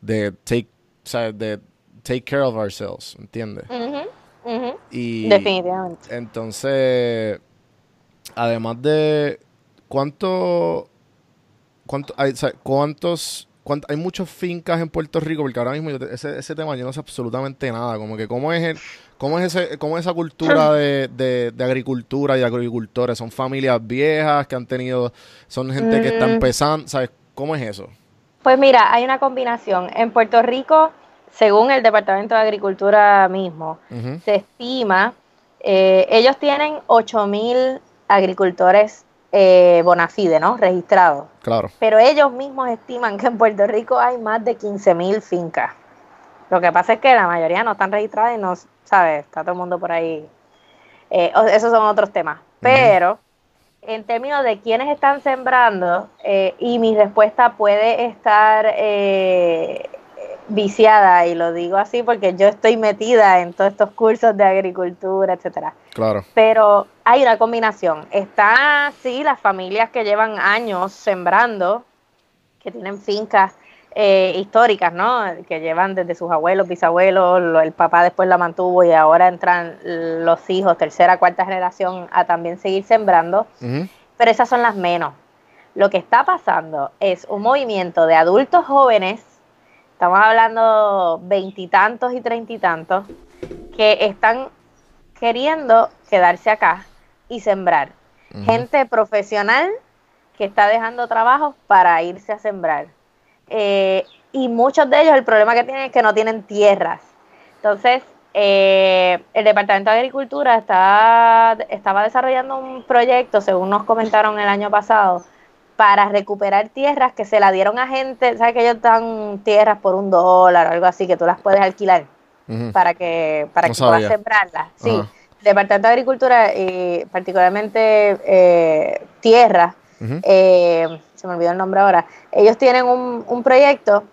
de take, o sea, de take care of ourselves, ¿entiendes? Ujú, ujú, Y Definitivamente. entonces, además de cuánto, cuánto hay, o sea, cuántos, cuánt- hay muchas fincas en Puerto Rico, porque ahora mismo yo te- ese, ese tema yo no sé absolutamente nada, como que cómo es el, cómo es ese, cómo es esa cultura de, de, de agricultura y agricultores, son familias viejas que han tenido, son gente que está Mm. empezando, ¿sabes? ¿Cómo es eso? Pues mira, hay una combinación. En Puerto Rico, según el Departamento de Agricultura mismo, se estima, eh, ellos tienen 8.000 agricultores eh, bona fide, ¿no? Registrados. Claro, Pero ellos mismos estiman que en Puerto Rico hay más de 15.000 fincas. Lo que pasa es que la mayoría no están registradas y no, ¿sabes? Está todo el mundo por ahí. Eh, esos son otros temas. Pero en términos de quiénes están sembrando, eh, y mi respuesta puede estar eh, viciada, y lo digo así porque yo estoy metida en todos estos cursos de agricultura, etcétera claro. pero hay una combinación. Está, sí, las familias que llevan años sembrando, que tienen fincas eh, históricas, ¿no? Que llevan desde sus abuelos, bisabuelos, lo- el papá después la mantuvo y ahora entran los hijos, tercera, cuarta generación, a también seguir sembrando, pero esas son las menos. Lo que está pasando es un movimiento de adultos jóvenes, estamos hablando veintitantos y treinta y tantos, que están queriendo quedarse acá y sembrar. Gente profesional que está dejando trabajo para irse a sembrar. Eh, y muchos de ellos el problema que tienen es que no tienen tierras. Entonces, eh, el Departamento de Agricultura está, estaba desarrollando un proyecto, según nos comentaron el año pasado, para recuperar tierras que se la dieron a gente, ¿sabes que ellos dan tierras por un dólar o algo así, que tú las puedes alquilar? Para que para No que puedas sembrarlas. Sí, el Departamento de Agricultura y particularmente eh, tierra, Ujú. eh, se me olvidó el nombre ahora, ellos tienen un, un proyecto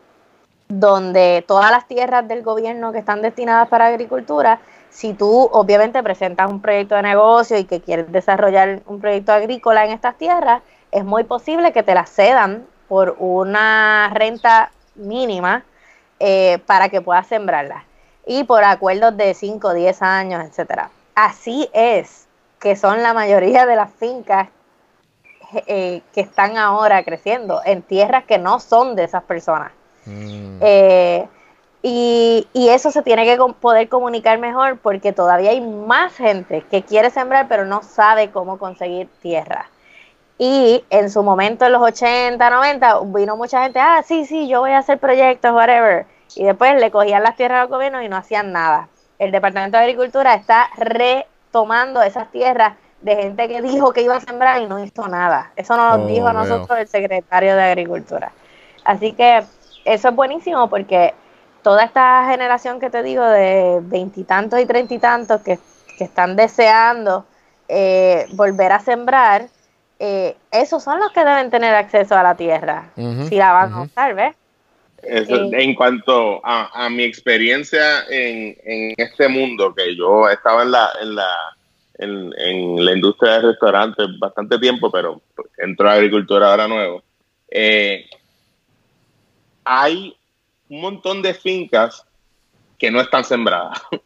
donde todas las tierras del gobierno que están destinadas para agricultura, si tú obviamente presentas un proyecto de negocio y que quieres desarrollar un proyecto agrícola en estas tierras, es muy posible que te las cedan por una renta mínima eh, para que puedas sembrarlas y por acuerdos de 5, 10 años, etcétera. Así es que son la mayoría de las fincas eh, que están ahora creciendo en tierras que no son de esas personas. Mm. Eh, y, y eso se tiene que poder comunicar mejor porque todavía hay más gente que quiere sembrar pero no sabe cómo conseguir tierra. Y en su momento, en los 80, 90, vino mucha gente, ah, sí, sí, yo voy a hacer proyectos, whatever. Y después le cogían las tierras al gobierno y no hacían nada. El Departamento de Agricultura está retomando esas tierras de gente que dijo que iba a sembrar y no hizo nada. Eso nos lo Oh, dijo a veo. nosotros el secretario de Agricultura. Así que eso es buenísimo porque toda esta generación que te digo de veintitantos y treinta y tantos que, que están deseando eh, volver a sembrar, eh, esos son los que deben tener acceso a la tierra, si la van a usar, ¿ves? Eso, Eh. en cuanto a, a mi experiencia en, en este mundo, que yo estaba en la, en la en, en la industria de restaurantes bastante tiempo, pero entro a agricultura ahora nuevo. Eh, hay un montón de fincas que no están sembradas.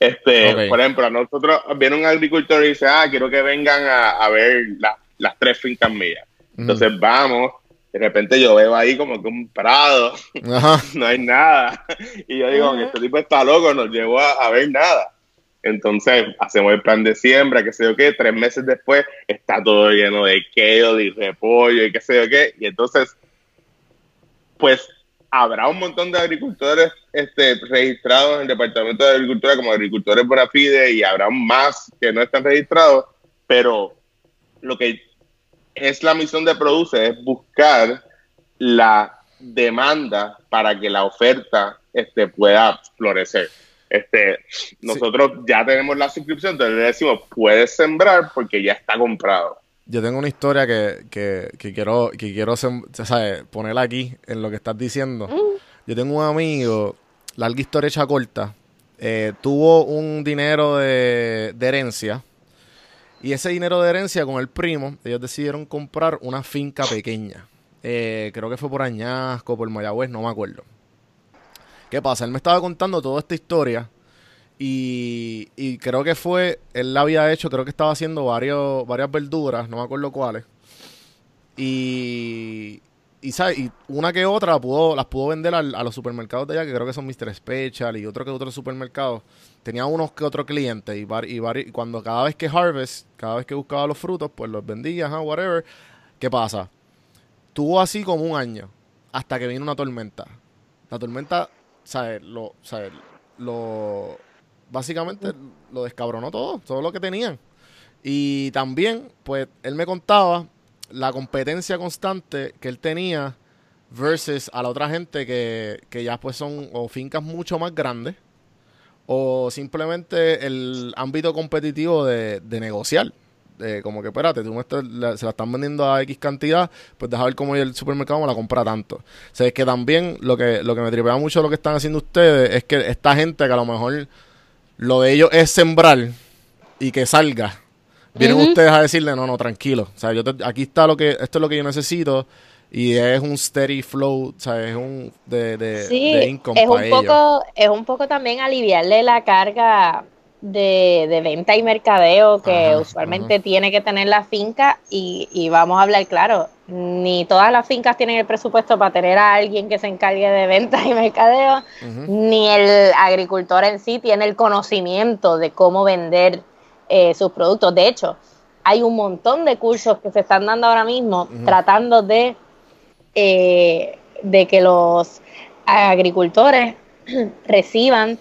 Este. Por ejemplo, a nosotros viene un agricultor y dice, ah, quiero que vengan a, a ver la- las tres fincas mías. Entonces vamos, de repente yo veo ahí como que un prado, Ajá. no hay nada. Y yo digo, este tipo está loco, nos llevó a, a ver nada. Entonces hacemos el plan de siembra, qué sé yo qué, tres meses después está todo lleno de kale y repollo y qué sé yo qué. Y entonces, pues habrá un montón de agricultores este, registrados en el Departamento de Agricultura como agricultores bona fide y habrá más que no están registrados, pero lo que es la misión de Produce es buscar la demanda para que la oferta este, pueda florecer. Este, nosotros ya tenemos la suscripción, entonces le decimos, puedes sembrar porque ya está comprado. Yo tengo una historia que, que, que quiero, que quiero aquí en lo que estás diciendo. Yo tengo un amigo, larga historia hecha corta, eh, tuvo un dinero de, de herencia y ese dinero de herencia con el primo, ellos decidieron comprar una finca pequeña. Eh, creo que fue por Añasco, por Mayagüez, no me acuerdo. ¿Qué pasa? Él me estaba contando toda esta historia y, y creo que fue, él la había hecho, creo que estaba haciendo varios, varias verduras, no me acuerdo cuáles. Y, y, ¿sabe? y una que otra las pudo vender al- a los supermercados de allá, que creo que son Mr. Special y otro que otros supermercados. Tenía unos que otros clientes y, y, y cuando cada vez que harvest, cada vez que buscaba los frutos, pues los vendía, ajá, whatever. ¿Qué pasa? Tuvo así como un año, hasta que vino una tormenta. La tormenta, ¿sabes? Lo. Lo, básicamente lo descabronó todo, todo lo que tenían. Y también, pues, él me contaba la competencia constante que él tenía versus a la otra gente que, que ya pues son o fincas mucho más grandes o simplemente el ámbito competitivo de, de negociar. De como que, espérate, tú me estás- la- se la están vendiendo a X cantidad, pues deja ver cómo el supermercado me la compra tanto. O sea, es que también lo que, lo que me tripea mucho lo que están haciendo ustedes es que esta gente que a lo mejor lo de ellos es sembrar y que salga. Vienen ustedes a decirle, no, no, tranquilo. O sea, yo te- aquí está lo que, esto es lo que yo necesito y es un steady flow, o sea, es un de, de, Sí, de income es un ellos. poco, es un poco también aliviarle la carga de, de venta y mercadeo que Ajá, usualmente tiene que tener la finca y, y vamos a hablar claro, ni todas las fincas tienen el presupuesto para tener a alguien que se encargue de ventas y mercadeo, ni el agricultor en sí tiene el conocimiento de cómo vender eh, sus productos. De hecho, hay un montón de cursos que se están dando ahora mismo tratando de, eh, de que los agricultores reciban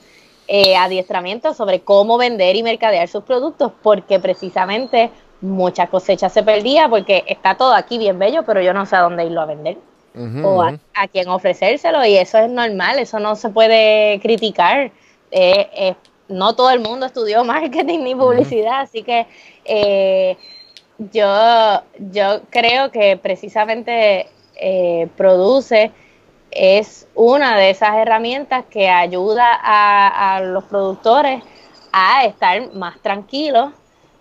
eh, adiestramiento sobre cómo vender y mercadear sus productos, porque precisamente muchas cosechas se perdía porque está todo aquí bien bello, pero yo no sé a dónde irlo a vender o a quién ofrecérselo y eso es normal, eso no se puede criticar. Eh, eh, no todo el mundo estudió marketing ni publicidad, así que eh, yo, yo creo que precisamente eh, produce es una de esas herramientas que ayuda a, los productores a estar más tranquilos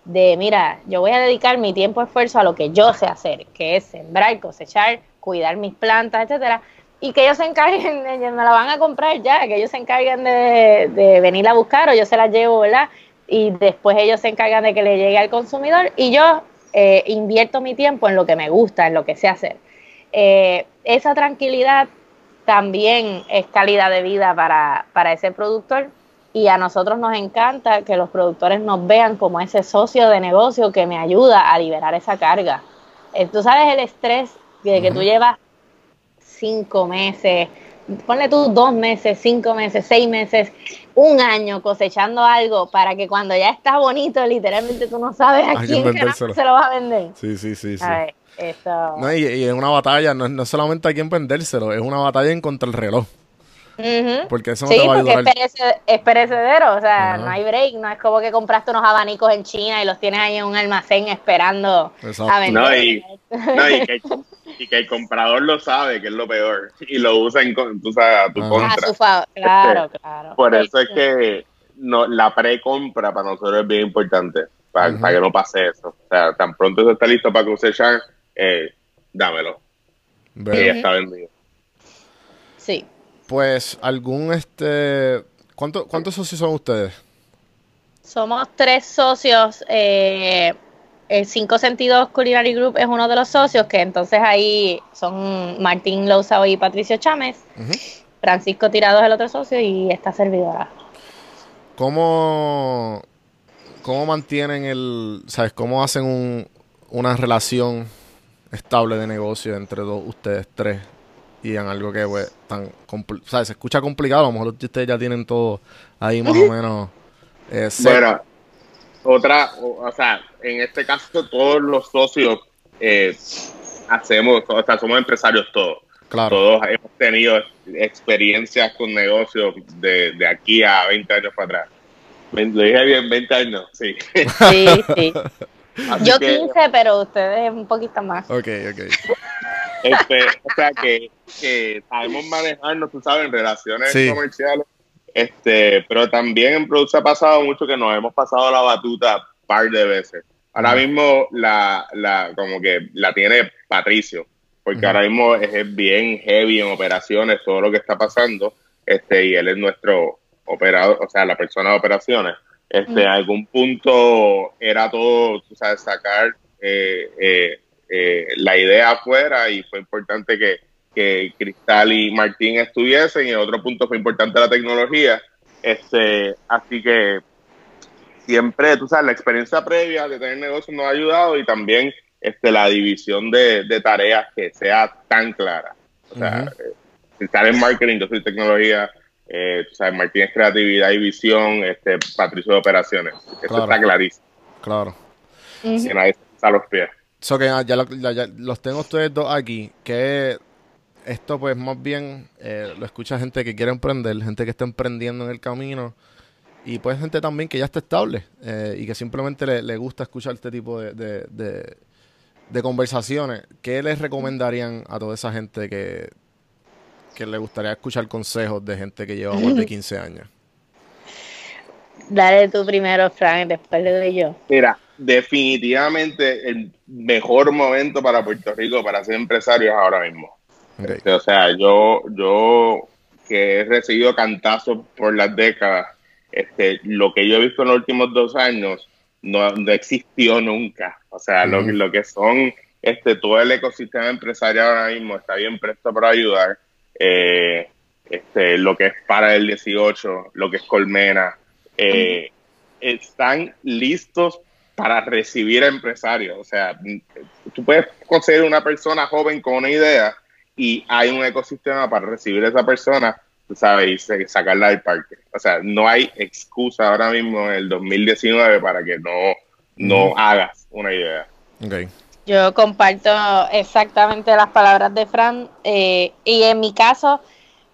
de, mira, yo voy a dedicar mi tiempo y esfuerzo a lo que yo sé hacer, que es sembrar, cosechar, cuidar mis plantas, etcétera, y que ellos se encarguen, de, me la van a comprar ya, que ellos se encarguen de, de venir a buscar o yo se la llevo, ¿verdad? Y después ellos se encargan de que le llegue al consumidor y yo eh, invierto mi tiempo en lo que me gusta, en lo que sé hacer. Eh, esa tranquilidad también es calidad de vida para, para ese productor y a nosotros nos encanta que los productores nos vean como ese socio de negocio que me ayuda a liberar esa carga. Eh, tú sabes el estrés de que tú llevas cinco meses, ponle tú dos meses, cinco meses, seis meses, un año cosechando algo para que cuando ya está bonito, literalmente tú no sabes a quién se lo vas a vender. Sí, sí, sí, sí. A ver, eso. No, y, y es una batalla, no, no es solamente hay quien vendérselo, es una batalla en contra el reloj. Ujú. Porque eso no Sí, te va a porque ayudar. es, perece- es perecedero, o sea, Ajá. no hay break, no es como que compraste unos abanicos en China y los tienes ahí en un almacén esperando Exacto. a vender. No, y, no, y que, y que el comprador lo sabe, que es lo peor, y lo usa en, tú sabes, a tu Ajá. a contra. su favor, claro, claro. Por eso es que no, la pre-compra para nosotros es bien importante. para, para que no pase eso. O sea, tan pronto eso está listo para cosechar, eh, dámelo. Y ya está vendido. Sí. Pues algún este ¿cuánto- ¿cuántos socios son ustedes? Somos tres socios. Eh, el Cinco Sentidos Culinary Group es uno de los socios, que entonces ahí son Martín Louzao y Patricio Chámez. Ujú. Francisco Tirado es el otro socio y esta servidora. ¿Cómo, cómo mantienen el, sabes, cómo hacen un, una relación estable de negocio entre dos, ustedes tres y en algo que pues, tan compl- sabes, se escucha complicado, a lo mejor ustedes ya tienen todo ahí más o menos eh. Bueno, otra, o, o sea, en este caso todos los socios eh, hacemos, o sea, somos empresarios todos. claro, Todos hemos tenido experiencias con negocios de, de aquí a 20 años para atrás. Lo dije bien, 20 años, sí. Sí, sí. Así Yo que, 15, pero ustedes un poquito más. ok, ok, este, o sea, que, que sabemos manejarnos, tú sabes, en relaciones Sí. comerciales. Este, pero también en Produce ha pasado mucho que nos hemos pasado la batuta par de veces. Ahora mismo la, la, como que la tiene Patricio, porque ahora mismo es es bien heavy en operaciones, todo lo que está pasando, este, y él es nuestro operador, o sea, la persona de operaciones. Este, en algún punto era todo, tú sabes, sacar eh, eh, eh, la idea afuera y fue importante que, que Cristal y Martín estuviesen y en otro punto fue importante la tecnología. Este, así que siempre, tú sabes, la experiencia previa de tener negocios nos ha ayudado y también este, la división de, de tareas que sea tan clara. O sea, Ujú. eh, si estar en marketing, yo soy tecnología, eh, tú sabes, Martín es creatividad y visión, este, Patricio de operaciones. Eso Claro. está clarísimo. claro. Que nadie se a los pies. So que ah, ya, lo- ya- ya los tengo ustedes dos aquí, que esto pues más bien eh, lo escucha gente que quiere emprender, gente que está emprendiendo en el camino y pues gente también que ya está estable eh, y que simplemente le, le gusta escuchar este tipo de, de, de- de conversaciones. ¿Qué les recomendarían a toda esa gente que, que le gustaría escuchar consejos de gente que lleva más de 15 años? Dale tú primero, Frank, después le doy yo. Mira, definitivamente el mejor momento para Puerto Rico para ser empresario es ahora mismo. Ok. O sea, yo, yo que he recibido cantazos por las décadas, este, lo que yo he visto en los últimos dos años no, no existió nunca. O sea, lo, Ujú. lo que son este, todo el ecosistema empresarial ahora mismo está bien presto para ayudar. Eh, este, lo que es para el 18, lo que es Colmena, eh, están listos para recibir a empresarios. O sea, tú puedes conseguir una persona joven con una idea y hay un ecosistema para recibir a esa persona, tú sabes, y sacarla del parque. O sea, no hay excusa ahora mismo en el 2019 para que no, no hagas una idea. Ok. Yo comparto exactamente las palabras de Fran eh, y en mi caso,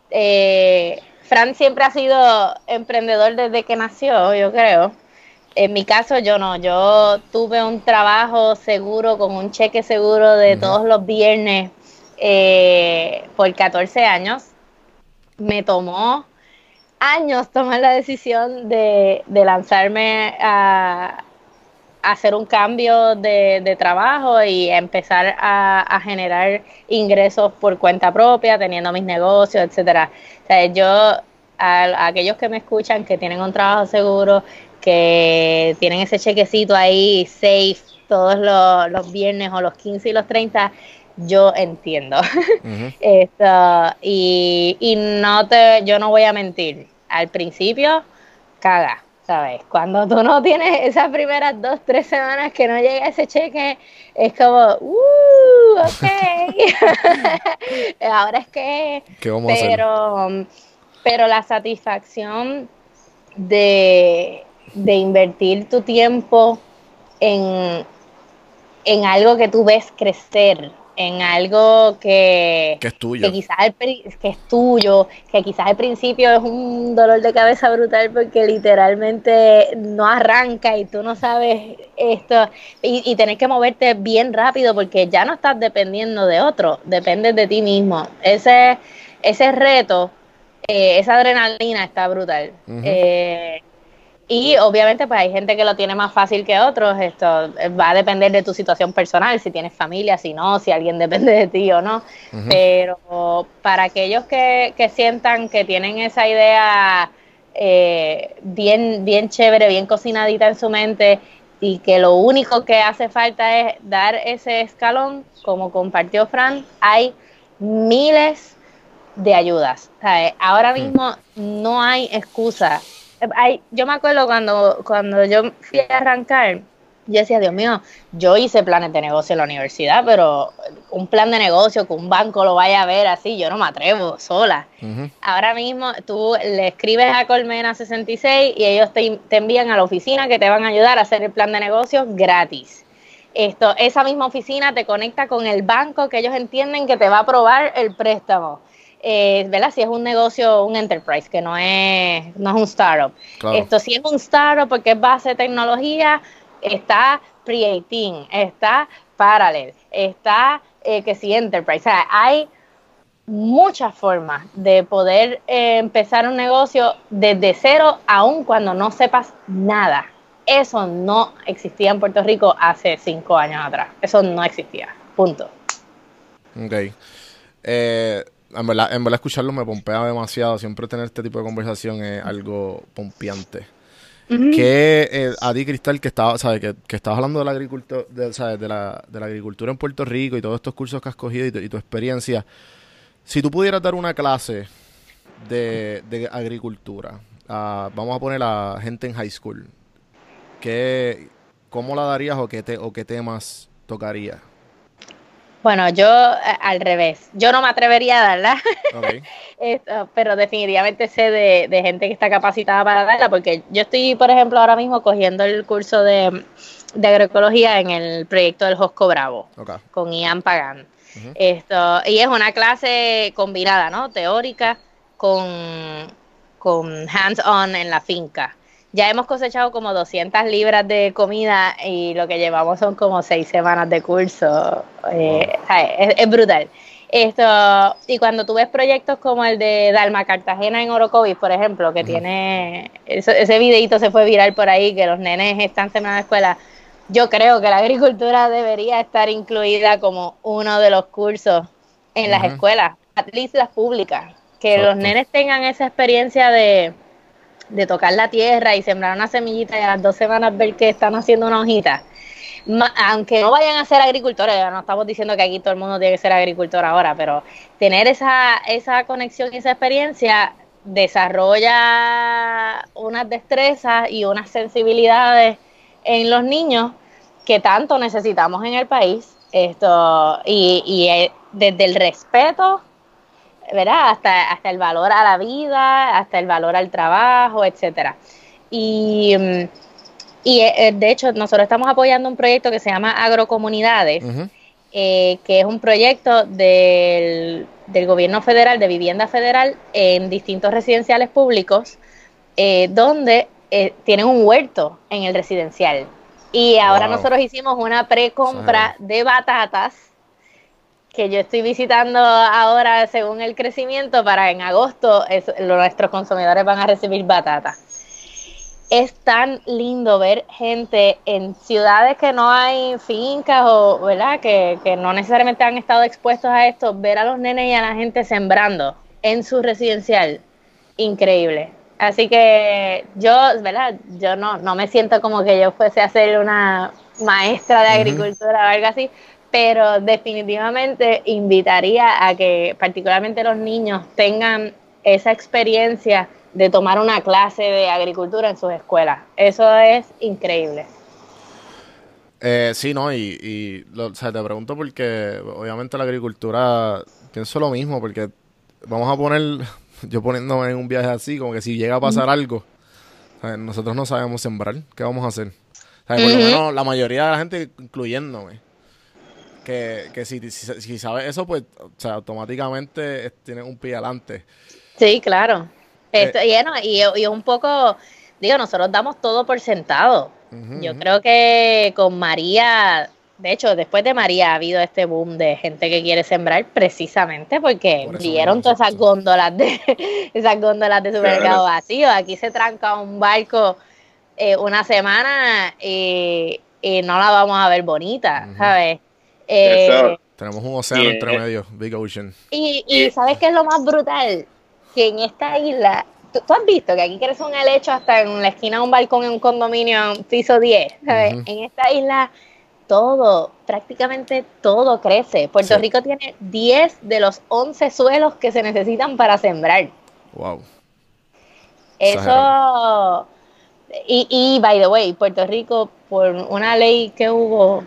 eh, Fran siempre ha sido emprendedor desde que nació, yo creo. En mi caso yo no, yo tuve un trabajo seguro con un cheque seguro de todos los viernes eh, por 14 años. Me tomó años tomar la decisión de, de lanzarme a hacer un cambio de, de trabajo y empezar a, a generar ingresos por cuenta propia, teniendo mis negocios, etcétera. O sea, yo, a, a aquellos que me escuchan que tienen un trabajo seguro, que tienen ese chequecito ahí safe todos los, los viernes o los 15 y los 30, yo entiendo. Ujú. Esto, y, y no te, yo no voy a mentir. Al principio, caga, ¿sabes? Cuando tú no tienes esas primeras dos, tres semanas que no llega ese cheque, es como, uh, ok. Ahora es que, ¿Qué vamos a hacer? pero, pero la satisfacción de, de invertir tu tiempo en, en algo que tú ves crecer, en algo que, Que es tuyo. que quizás pri- que es tuyo, que quizás al principio es un dolor de cabeza brutal porque literalmente no arranca y tú no sabes esto y, y tener que moverte bien rápido porque ya no estás dependiendo de otro, dependes de ti mismo. Ese, ese reto, eh, esa adrenalina está brutal. Ujú. Eh, Y obviamente pues hay gente que lo tiene más fácil que otros, esto eh, va a depender de tu situación personal, si tienes familia, si no, si alguien depende de ti o no. Pero para aquellos que, que sientan que tienen esa idea eh, bien, bien chévere, bien cocinadita en su mente y que lo único que hace falta es dar ese escalón, como compartió Fran, hay miles de ayudas. Ahora mismo no hay excusa. Hay, yo me acuerdo cuando, cuando yo fui a arrancar, yo decía, Dios mío, yo hice planes de negocio en la universidad, pero un plan de negocio que un banco lo vaya a ver así, yo no me atrevo sola. Ahora mismo tú le escribes a Colmena 66 y ellos te, te, envían a la oficina que te van a ayudar a hacer el plan de negocio gratis. Esto, esa misma oficina te conecta con el banco que ellos entienden que te va a aprobar el préstamo. Eh, ¿verdad? Si es un negocio, un enterprise, que no es, no es un startup. Esto si es un startup porque es base de tecnología, está Pre-18, está Parallel, está eh, que si Enterprise. O sea, hay muchas formas de poder eh, empezar un negocio desde cero, aun cuando no sepas nada. Eso no existía en Puerto Rico hace cinco años atrás. Eso no existía. Punto. Ok. Eh, en, verdad, en verdad, escucharlo me pompea demasiado. Siempre tener este tipo de conversación es algo pompeante que eh, a ti, Cristal, que estaba, ¿sabes? Que, que estabas hablando de la, agricultura, de, De, la, de la agricultura en Puerto Rico y todos estos cursos que has cogido y tu, experiencia, si tú pudieras dar una clase de, de agricultura, vamos a poner a gente en high school, ¿qué, ¿cómo la darías o qué, te, o qué temas tocaría? Bueno, yo eh, al revés, yo no me atrevería a darla, pero definitivamente sé de, gente que está capacitada para darla, porque yo estoy, por ejemplo, ahora mismo cogiendo el curso de, agroecología en el proyecto del Josco Bravo, con Ian Pagan. Esto, y es una clase combinada, ¿no? Teórica con, con hands-on en la finca ya hemos cosechado como 200 libras de comida y lo que llevamos son como seis semanas de curso. Eh, es, brutal. Esto, y cuando tú ves proyectos como el de Dalma Cartagena en Orocovis, por ejemplo, que tiene ese videito se fue viral por ahí, que los nenes están semana de escuela, yo creo que la agricultura debería estar incluida como uno de los cursos en las escuelas, at least las públicas, que los nenes tengan esa experiencia de, de tocar la tierra y sembrar una semillita y a las dos semanas ver que están haciendo una hojita. aunque no vayan a ser agricultores, no estamos diciendo que aquí todo el mundo tiene que ser agricultor ahora, pero tener esa, esa conexión y esa experiencia desarrolla unas destrezas y unas sensibilidades en los niños que tanto necesitamos en el país. Esto, y, y eh, desde el respeto ¿verdad? Hasta, hasta el valor a la vida, hasta el valor al trabajo, etcétera. Y, y eh, de hecho, nosotros estamos apoyando un proyecto que se llama Agrocomunidades, eh, que es un proyecto del, del, gobierno federal, de vivienda federal, en distintos residenciales públicos, eh, donde tienen un huerto en el residencial. Y ahora nosotros hicimos una precompra de batatas que yo estoy visitando ahora según el crecimiento para en agosto nuestros consumidores van a recibir batata. Es tan lindo ver gente en ciudades que no hay fincas o, ¿verdad? Que, que no necesariamente han estado expuestos a esto, ver a los nenes y a la gente sembrando en su residencial. Increíble. Así que yo, ¿verdad? Yo no, no me siento como que yo fuese a ser una maestra de agricultura o algo así, pero definitivamente invitaría a que particularmente los niños tengan esa experiencia de tomar una clase de agricultura en sus escuelas. Eso es increíble. Eh, sí, no, y, o sea, te pregunto porque obviamente la agricultura, pienso lo mismo, porque vamos a poner, yo poniéndome en un viaje así, como que si llega a pasar algo, nosotros no sabemos sembrar, ¿qué vamos a hacer? por lo menos la mayoría de la gente, incluyéndome, que, si, si, sabes eso, pues o sea, automáticamente tienes un pie adelante. Sí, claro. Esto, y, y, y, un poco, digo, nosotros damos todo por sentado. Yo creo que con María, de hecho, después de María ha habido este boom de gente que quiere sembrar precisamente porque vieron todas esas góndolas de esas góndolas de supermercado vacío. Aquí se tranca un barco eh, una semana y, y no la vamos a ver bonita. ¿sabes? Eh. Tenemos un océano entre eh, medio, Big Ocean. y, y ¿sabes qué es lo más brutal? Que en esta isla, ¿tú, tú has visto que aquí crece un helecho hasta en la esquina de un balcón en un condominio en piso 10, ¿sabes? Ujú. En esta isla todo, prácticamente todo crece. Puerto Sí. Rico tiene 10 de los 11 suelos que se necesitan para sembrar. Wow. Eso. Y, y, by the way, Puerto Rico, por una ley que hubo,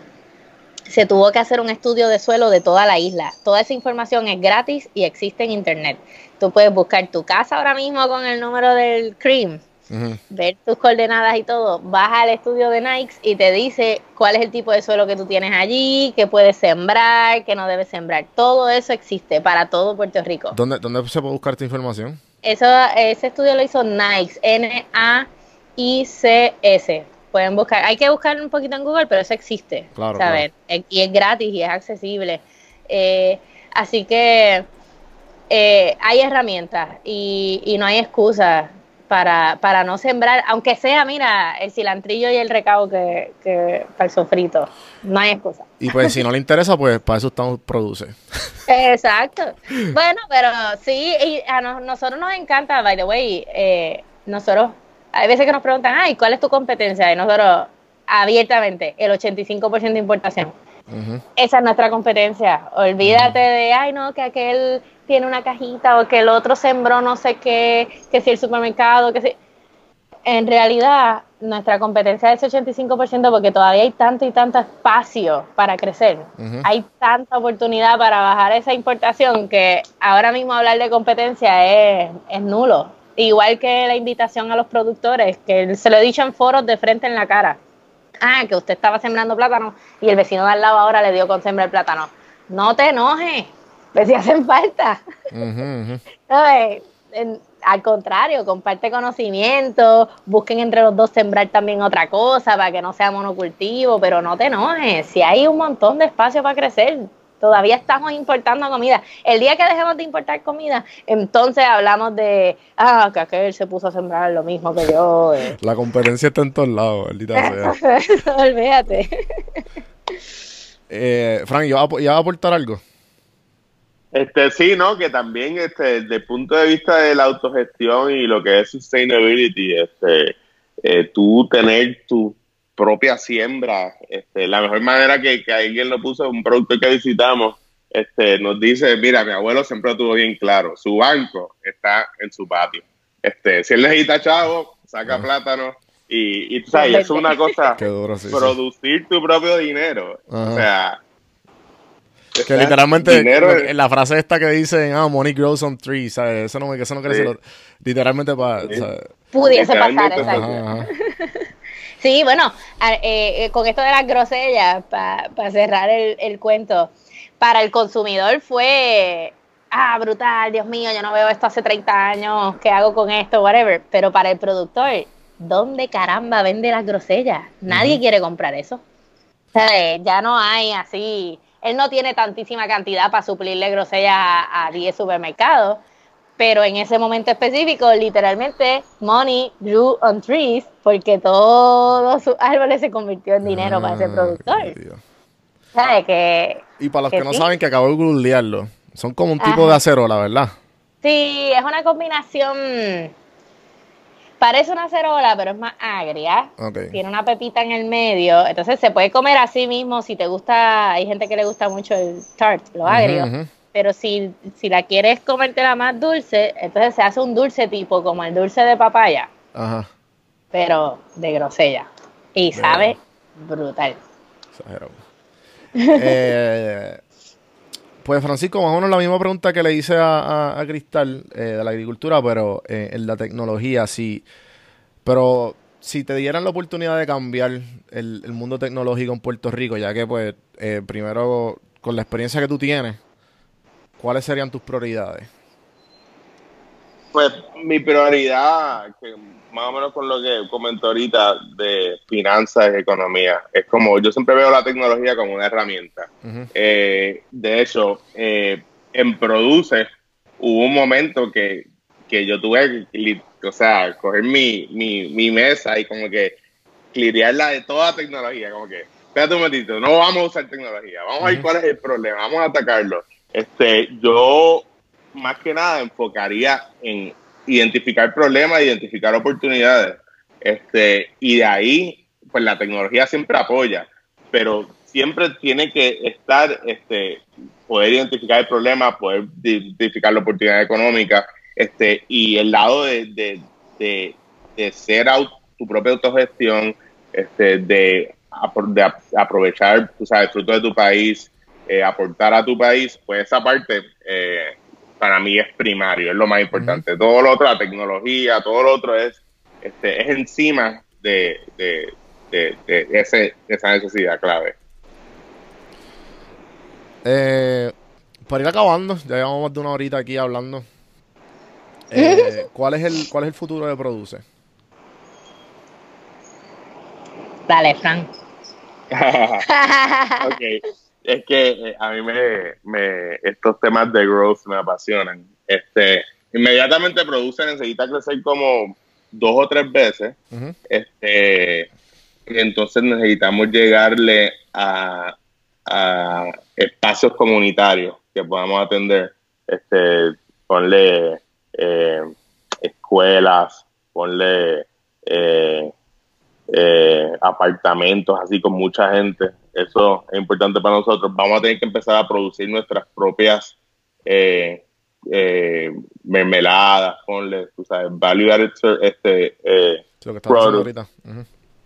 se tuvo que hacer un estudio de suelo de toda la isla. Toda esa información es gratis y existe en internet. Tú puedes buscar tu casa ahora mismo con el número del CREAM, Ujú. ver tus coordenadas y todo. Vas al estudio de Nikes y te dice cuál es el tipo de suelo que tú tienes allí, qué puedes sembrar, qué no debes sembrar. Todo eso existe para todo Puerto Rico. ¿Dónde, ¿Dónde se puede buscar esta información? Eso, ese estudio lo hizo Nikes, N-A-I-C-S. Pueden buscar, hay que buscar un poquito en Google, pero eso existe. Claro, ¿sabes? Y es gratis y es accesible. Eh, así que eh, hay herramientas y, y no hay excusa para, para no sembrar, aunque sea, mira, el cilantrillo y el recao que, que para el sofrito. No hay excusa. Y pues si no le interesa, pues para eso estamos produce. Exacto. Bueno, pero sí, y a nos- nosotros nos encanta, by the way, eh, nosotros, hay veces que nos preguntan, ay, ¿cuál es tu competencia? Y nosotros, abiertamente, el 85% de importación. Esa es nuestra competencia. Olvídate de, ay, no, que aquel tiene una cajita o que el otro sembró no sé qué, que si el supermercado, que si... En realidad, nuestra competencia es ese 85% porque todavía hay tanto y tanto espacio para crecer. Hay tanta oportunidad para bajar esa importación que ahora mismo hablar de competencia es, es nulo. Igual que la invitación a los productores, que se lo he dicho en foros de frente en la cara. Ah, que usted estaba sembrando plátano y el vecino de al lado ahora le dio con sembrar plátano. No te enojes, ve si hacen falta. ¿Sabes? En- al contrario, comparte conocimiento, busquen entre los dos sembrar también otra cosa para que no sea monocultivo, pero no te enojes, si hay un montón de espacio para crecer, todavía estamos importando comida. El día que dejemos de importar comida, entonces hablamos de, ah, que aquel se puso a sembrar lo mismo que yo. eh. La competencia está en todos lados, maldita sea. Olvídate. Eh, Frank, ¿ya va, a aportar algo? Este, sí, ¿no? Que también, este, desde el punto de vista de la autogestión y lo que es sustainability, este, eh, tú tener tu propia siembra, este, la mejor manera que, que alguien lo puso, un producto que visitamos, este, nos dice, mira, mi abuelo siempre lo tuvo bien claro, su banco está en su patio. Este, si él necesita chavo, saca Ajá. plátano y, y tú sabes, eso es una cosa, Qué duro, sí. sí. producir tu propio dinero. Ajá. O sea, Que está- literalmente, dinero en la frase esta que dicen, ah, money grows on trees, ¿sabes? Eso no, eso no crece, Sí. lo- literalmente para. Pudiese pasar, exacto. Sí, bueno, eh, con esto de las grosellas, para cerrar el, el cuento, para el consumidor fue, ah, brutal, Dios mío, yo no veo esto hace 30 años, ¿qué hago con esto? Whatever. Pero para el productor, ¿dónde caramba vende las grosellas? Nadie quiere comprar eso. O sea, eh, ya no hay así, él no tiene tantísima cantidad para suplirle grosellas a, a 10 supermercados, pero en ese momento específico, literalmente, money grew on trees porque todos sus árboles se convirtió en dinero para ese Ah, productor. ¿Sabes? Que Y para los Que que no sí. saben que acabo de googlearlo, son como un tipo de acerola, ¿verdad? sí, es una combinación, parece una cerola, pero es más agria. Tiene una pepita en el medio, entonces se puede comer así mismo si te gusta, hay gente que le gusta mucho el tart, lo agrio. Ujú. Pero si, si la quieres comértela más dulce, entonces se hace un dulce tipo como el dulce de papaya, Ajá. pero de grosella. Y sabe brutal. Eh, pues Francisco, más o menos la misma pregunta que le hice a, a- a Cristal eh, de la agricultura, pero eh, en la tecnología, sí. Pero si te dieran la oportunidad de cambiar el, el mundo tecnológico en Puerto Rico, ya que pues eh, primero con la experiencia que tú tienes, ¿cuáles serían tus prioridades? Pues mi prioridad, que más o menos con lo que comentó ahorita de finanzas y economía, es como yo siempre veo la tecnología como una herramienta. Eh, de hecho, eh, en Produce hubo un momento que, que yo tuve que, o sea, coger mi, mi, mi mesa y como que clirearla de toda tecnología, como que, espérate un momentito, no vamos a usar tecnología, vamos a ver cuál es el problema, vamos a atacarlo. Este, yo más que nada enfocaría en identificar problemas, identificar oportunidades, este, y de ahí, pues la tecnología siempre apoya, pero siempre tiene que estar, este, poder identificar el problema, poder identificar la oportunidad económica, este, y el lado de, de, de, ser au- tu propia autogestión, este, de, de ap- aprovechar, tú sabes, fruto de tu país, eh, aportar a tu país, pues esa parte eh, para mí es primario, es lo más importante. Todo lo otro, la tecnología, todo lo otro es, este, es encima de, de, de, de ese, de esa necesidad clave. Eh, para ir acabando, ya llevamos más de una horita aquí hablando. Eh, ¿cuál, es el, ¿Cuál es el futuro de Produce? Dale, Frank. Ok, es que eh, a mí me, me estos temas de growth me apasionan. Este, inmediatamente produce necesita crecer como dos o tres veces. Este, y entonces necesitamos llegarle a, a espacios comunitarios que podamos atender. Este, ponle eh, escuelas, ponle eh, eh, apartamentos así con mucha gente. Eso es importante para nosotros. Vamos a tener que empezar a producir nuestras propias eh, eh, mermeladas, ponle, tú sabes, value added este, eh, Sí, lo que ahorita.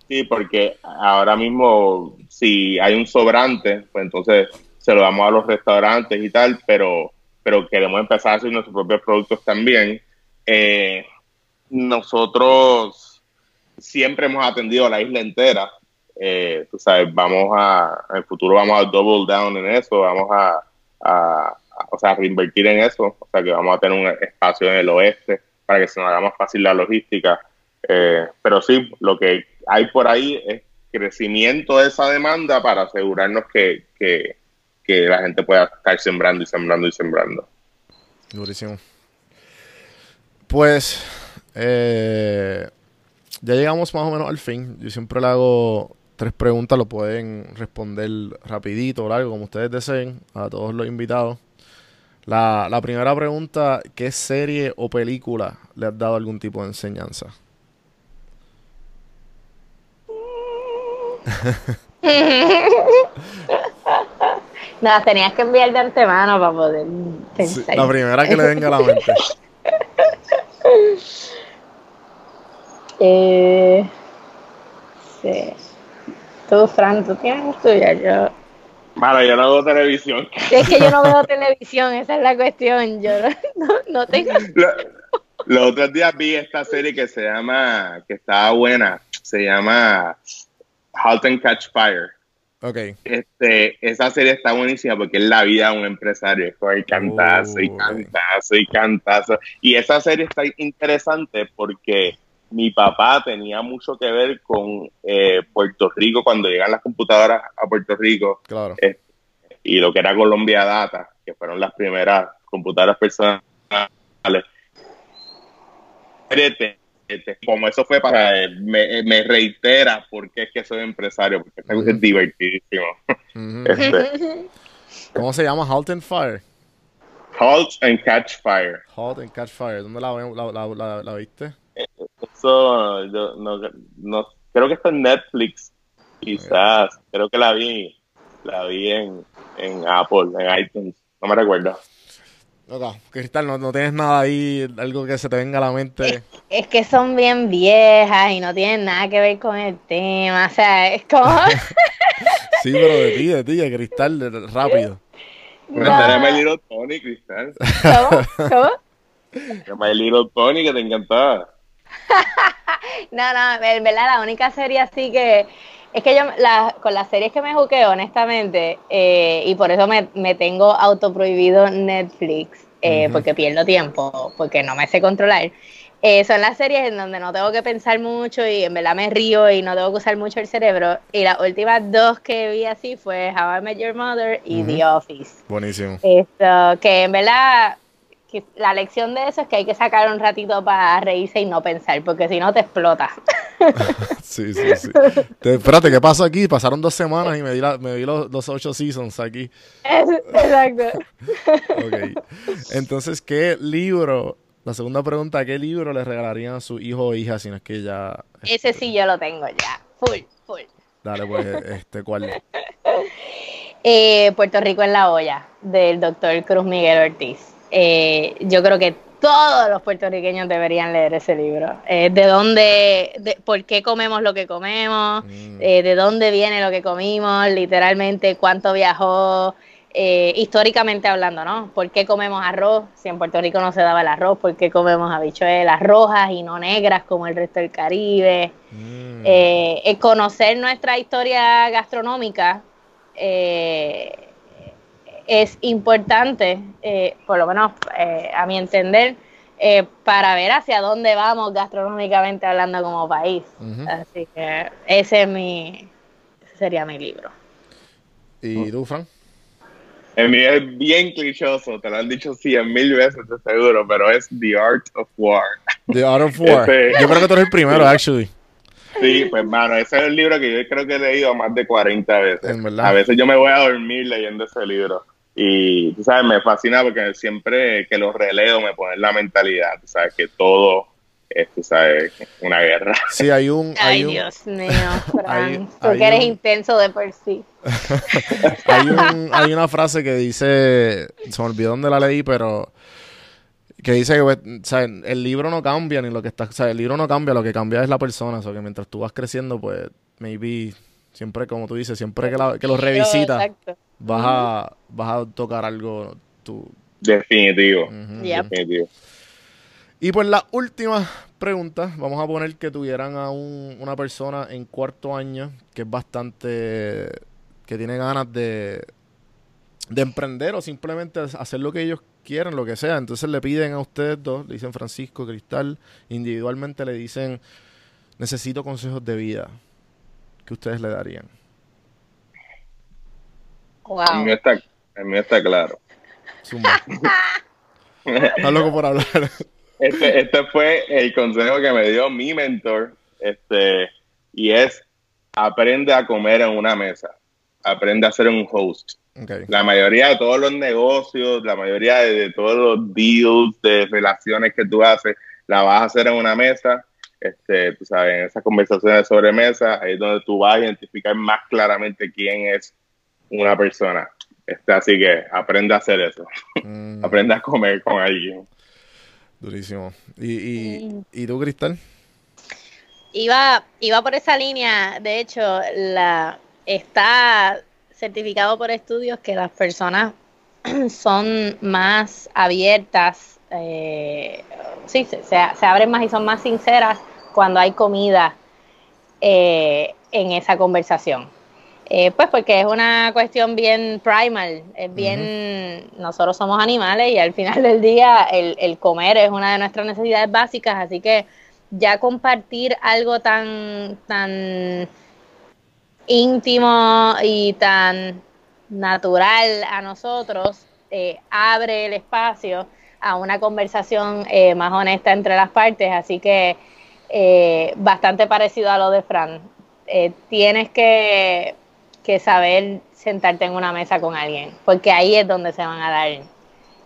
Sí, porque ahora mismo si hay un sobrante, pues entonces se lo damos a los restaurantes y tal, pero, pero queremos empezar a hacer nuestros propios productos también. Nosotros siempre hemos atendido a la isla entera. Eh, tú sabes, vamos a, en el futuro vamos a double down en eso, vamos a, o sea, reinvertir en eso, o sea, que vamos a tener un espacio en el oeste para que se nos haga más fácil la logística. Eh, pero sí, lo que hay por ahí es crecimiento de esa demanda para asegurarnos que, que, que la gente pueda estar sembrando y sembrando y sembrando. Durísimo. Pues eh, ya llegamos más o menos al fin. Yo siempre le hago tres preguntas, lo pueden responder rapidito o largo, como ustedes deseen, a todos los invitados. La, la primera pregunta, ¿qué serie o película le has dado algún tipo de enseñanza? No, las tenías que enviar de antemano para poder Sí, pensar. la primera que le venga a la mente. Eh, sí. Tú, Fran, tú tienes tuya. Yo... Mano, yo no hago televisión. Es que yo no veo televisión, esa es la cuestión. Yo no, tengo. Lo- Los otros días vi esta serie que se llama, que estaba buena, se llama Halt and Catch Fire. Ok. Este, esa serie está buenísima porque es la vida de un empresario, es coger cantazo y Oh, cantazo y cantazo. Y esa serie está interesante porque mi papá tenía mucho que ver con eh, Puerto Rico cuando llegan las computadoras a Puerto Rico Claro. y lo que era Colombia Data, que fueron las primeras computadoras personales. Como eso fue para él, me, me reitera porque es que soy empresario, porque cosa es divertidísimo. Este, ¿Cómo se llama? Halt and Fire. Halt and Catch Fire. Halt and Catch Fire. ¿Dónde la, la, la- la viste? Eso, yo no, no- creo que está en Netflix, quizás. Creo que la vi, la vi en, en Apple, en iTunes, no me recuerdo. Ok, Cristal, no, no tienes nada ahí, algo que se te venga a la mente. Es que son bien viejas y no tienen nada que ver con el tema. O sea, es como. Sí, pero de ti, de ti, de Cristal, de- rápido. A My Little Pony, Cristal. ¿Cómo? ¿Cómo? My Little Pony que te encantaba. No, no, en verdad la única serie así que es que yo la- con las series que me juqueo, honestamente, eh, y por eso me, me tengo autoprohibido Netflix, eh, porque pierdo tiempo, porque no me sé controlar. eh, son las series en donde no tengo que pensar mucho y en verdad me río y no tengo que usar mucho el cerebro. Y las últimas dos que vi así fue How I Met Your Mother y. The Office. Buenísimo. Esto, que en verdad, la lección de eso es que hay que sacar un ratito para reírse y no pensar, porque si no te explota. Sí, sí, sí. Te- espérate, ¿qué pasó aquí? Pasaron dos semanas y me vi, la- me vi los, los ocho seasons aquí. Exacto. Ok. Entonces, ¿qué libro? La segunda pregunta, ¿qué libro le regalarían a su hijo o hija si no es que ya... Ese sí yo lo tengo ya. Full, full. Dale, pues, este, ¿cuál? Eh, Puerto Rico en la olla, del doctor Cruz Miguel Ortiz. Eh, yo creo que todos los puertorriqueños deberían leer ese libro. Eh, de dónde, de, por qué comemos lo que comemos, Mm. eh, de dónde viene lo que comimos, literalmente cuánto viajó, eh, históricamente hablando, ¿no? ¿Por qué comemos arroz? Si en Puerto Rico no se daba el arroz, ¿por qué comemos habichuelas rojas y no negras como el resto del Caribe? Mm. Conocer nuestra historia gastronómica eh, es importante, eh, por lo menos eh, a mi entender, eh, para ver hacia dónde vamos gastronómicamente hablando como país. Así que ese es mi, ese sería mi libro. ¿Y tú, Fran? El mío es bien clichoso, te lo han dicho cien mil veces, de seguro, pero es The Art of War. The Art of War. Este- Yo creo que tú eres el primero, actually. Sí, pues mano, ese es el libro que yo creo que he leído más de 40 veces. En verdad. A veces yo me voy a dormir leyendo ese libro. Y, tú sabes, me fascina porque siempre que lo releo me pone en la mentalidad, tú sabes, que todo es, tú sabes, una guerra. Sí, hay un... Hay Ay, un, Dios mío, Fran, hay- tú hay que eres un- intenso de por sí. hay, un- hay una frase que dice, se me olvidó dónde la leí, pero que dice que pues, el libro no cambia ni lo que está, o sea, el libro no cambia, lo que cambia es la persona, o sea, que mientras tú vas creciendo, pues maybe siempre como tú dices, siempre que, la- que lo revisitas, Exacto. Vas a vas a tocar algo tú. Definitivo. Definitivo. Y pues la última pregunta, vamos a poner que tuvieran a un- una persona en cuarto año que es bastante, que tiene ganas de, de emprender o simplemente hacer lo que ellos quieren, lo que sea. Entonces le piden a ustedes dos, le dicen Francisco, Cristal, individualmente le dicen, necesito consejos de vida. que ustedes le darían? El Wow. mío está, el mío está claro. Estás loco por hablar. Este, este fue el consejo que me dio mi mentor, este, y es aprende a comer en una mesa, aprende a ser un host. La mayoría de todos los negocios, la mayoría de, de todos los deals, de relaciones que tú haces, la vas a hacer en una mesa. Este, tú sabes, en esas conversaciones sobre mesa, ahí es donde tú vas a identificar más claramente quién es una persona. Este, así que aprende a hacer eso, Mm, aprende a comer con alguien. durísimo. ¿Y, y, ¿Y tú, Cristal? Iba, iba por esa línea, de hecho, la está certificado por estudios que las personas son más abiertas, eh, sí, se, se- se abren más y son más sinceras cuando hay comida eh, en esa conversación. Eh, pues porque es una cuestión bien primal, es bien, nosotros somos animales y al final del día el, el comer es una de nuestras necesidades básicas, así que ya compartir algo tan, tan íntimo y tan natural a nosotros eh, abre el espacio a una conversación eh, más honesta entre las partes, así que eh, bastante parecido a lo de Fran. Tienes que, que saber sentarte en una mesa con alguien, porque ahí es donde se van a dar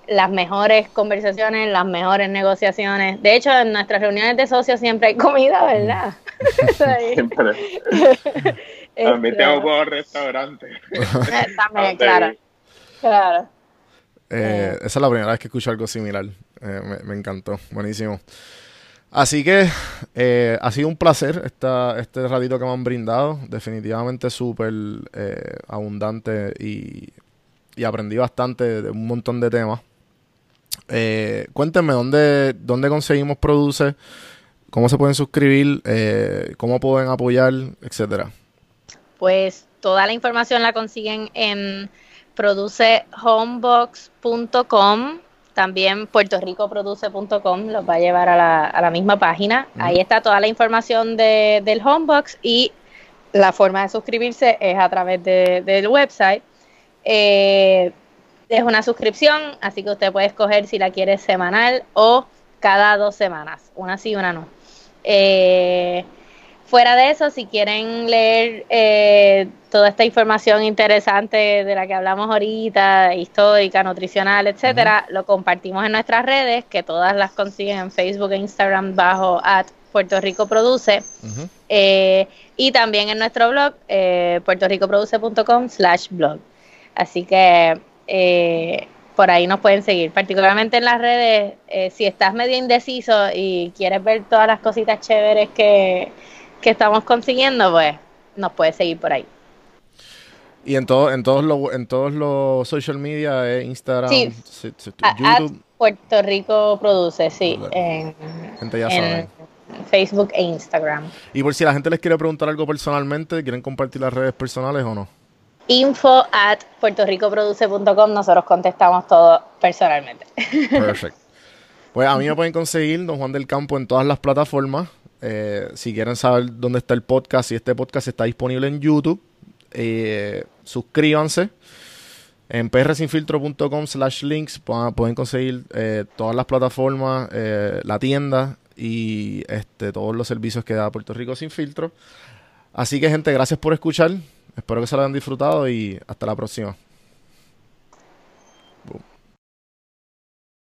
las mejores conversaciones, las mejores negociaciones. De hecho, en nuestras reuniones de socios siempre hay comida, ¿verdad? Ahí. Siempre. También Este, tengo como restaurante. También, claro, claro. Eh, esa es la primera vez que escucho algo similar. Eh, me, me encantó. Buenísimo. Así que eh, ha sido un placer esta, este ratito que me han brindado. Definitivamente súper eh, abundante y, y aprendí bastante de un montón de temas. Eh, cuéntenme dónde, dónde conseguimos Produce, cómo se pueden suscribir, eh, cómo pueden apoyar, etcétera. Pues toda la información la consiguen en producehomebox.com, también puertorricoproduce.com, los va a llevar a la, a la misma página. Ahí está toda la información de- del Homebox y la forma de suscribirse es a través de- del website. Eh, es una suscripción, así que usted puede escoger si la quiere semanal o cada dos semanas, una sí, una no. Eh, fuera de eso, si quieren leer eh, toda esta información interesante de la que hablamos ahorita, histórica, nutricional, etcétera, lo compartimos en nuestras redes, que todas las consiguen en Facebook e Instagram bajo at Puerto Rico Produce. Eh, y también en nuestro blog, eh, puertoricoproduce.com slash blog. Así que eh, por ahí nos pueden seguir, particularmente en las redes. Eh, si estás medio indeciso y quieres ver todas las cositas chéveres que, que estamos consiguiendo, pues nos puedes seguir por ahí. Y en, todo, en, todos los, en todos los social media, eh, Instagram, Sí. YouTube, Puerto Rico Produce, sí, en, gente ya en. Facebook e Instagram. Y por si la gente les quiere preguntar algo personalmente, ¿quieren compartir las redes personales o no? Info at puertoricoproduce.com, nosotros contestamos todo personalmente. Perfect. Pues a mí me pueden conseguir Don Juan del Campo en todas las plataformas. Eh, si quieren saber dónde está el podcast, si este podcast está disponible en YouTube, eh, suscríbanse. En prsinfiltro.com slash links pueden conseguir eh, todas las plataformas, la tienda y este, todos los servicios que da Puerto Rico Sin Filtro. Así que gente, gracias por escuchar. Espero que se lo hayan disfrutado y hasta la próxima.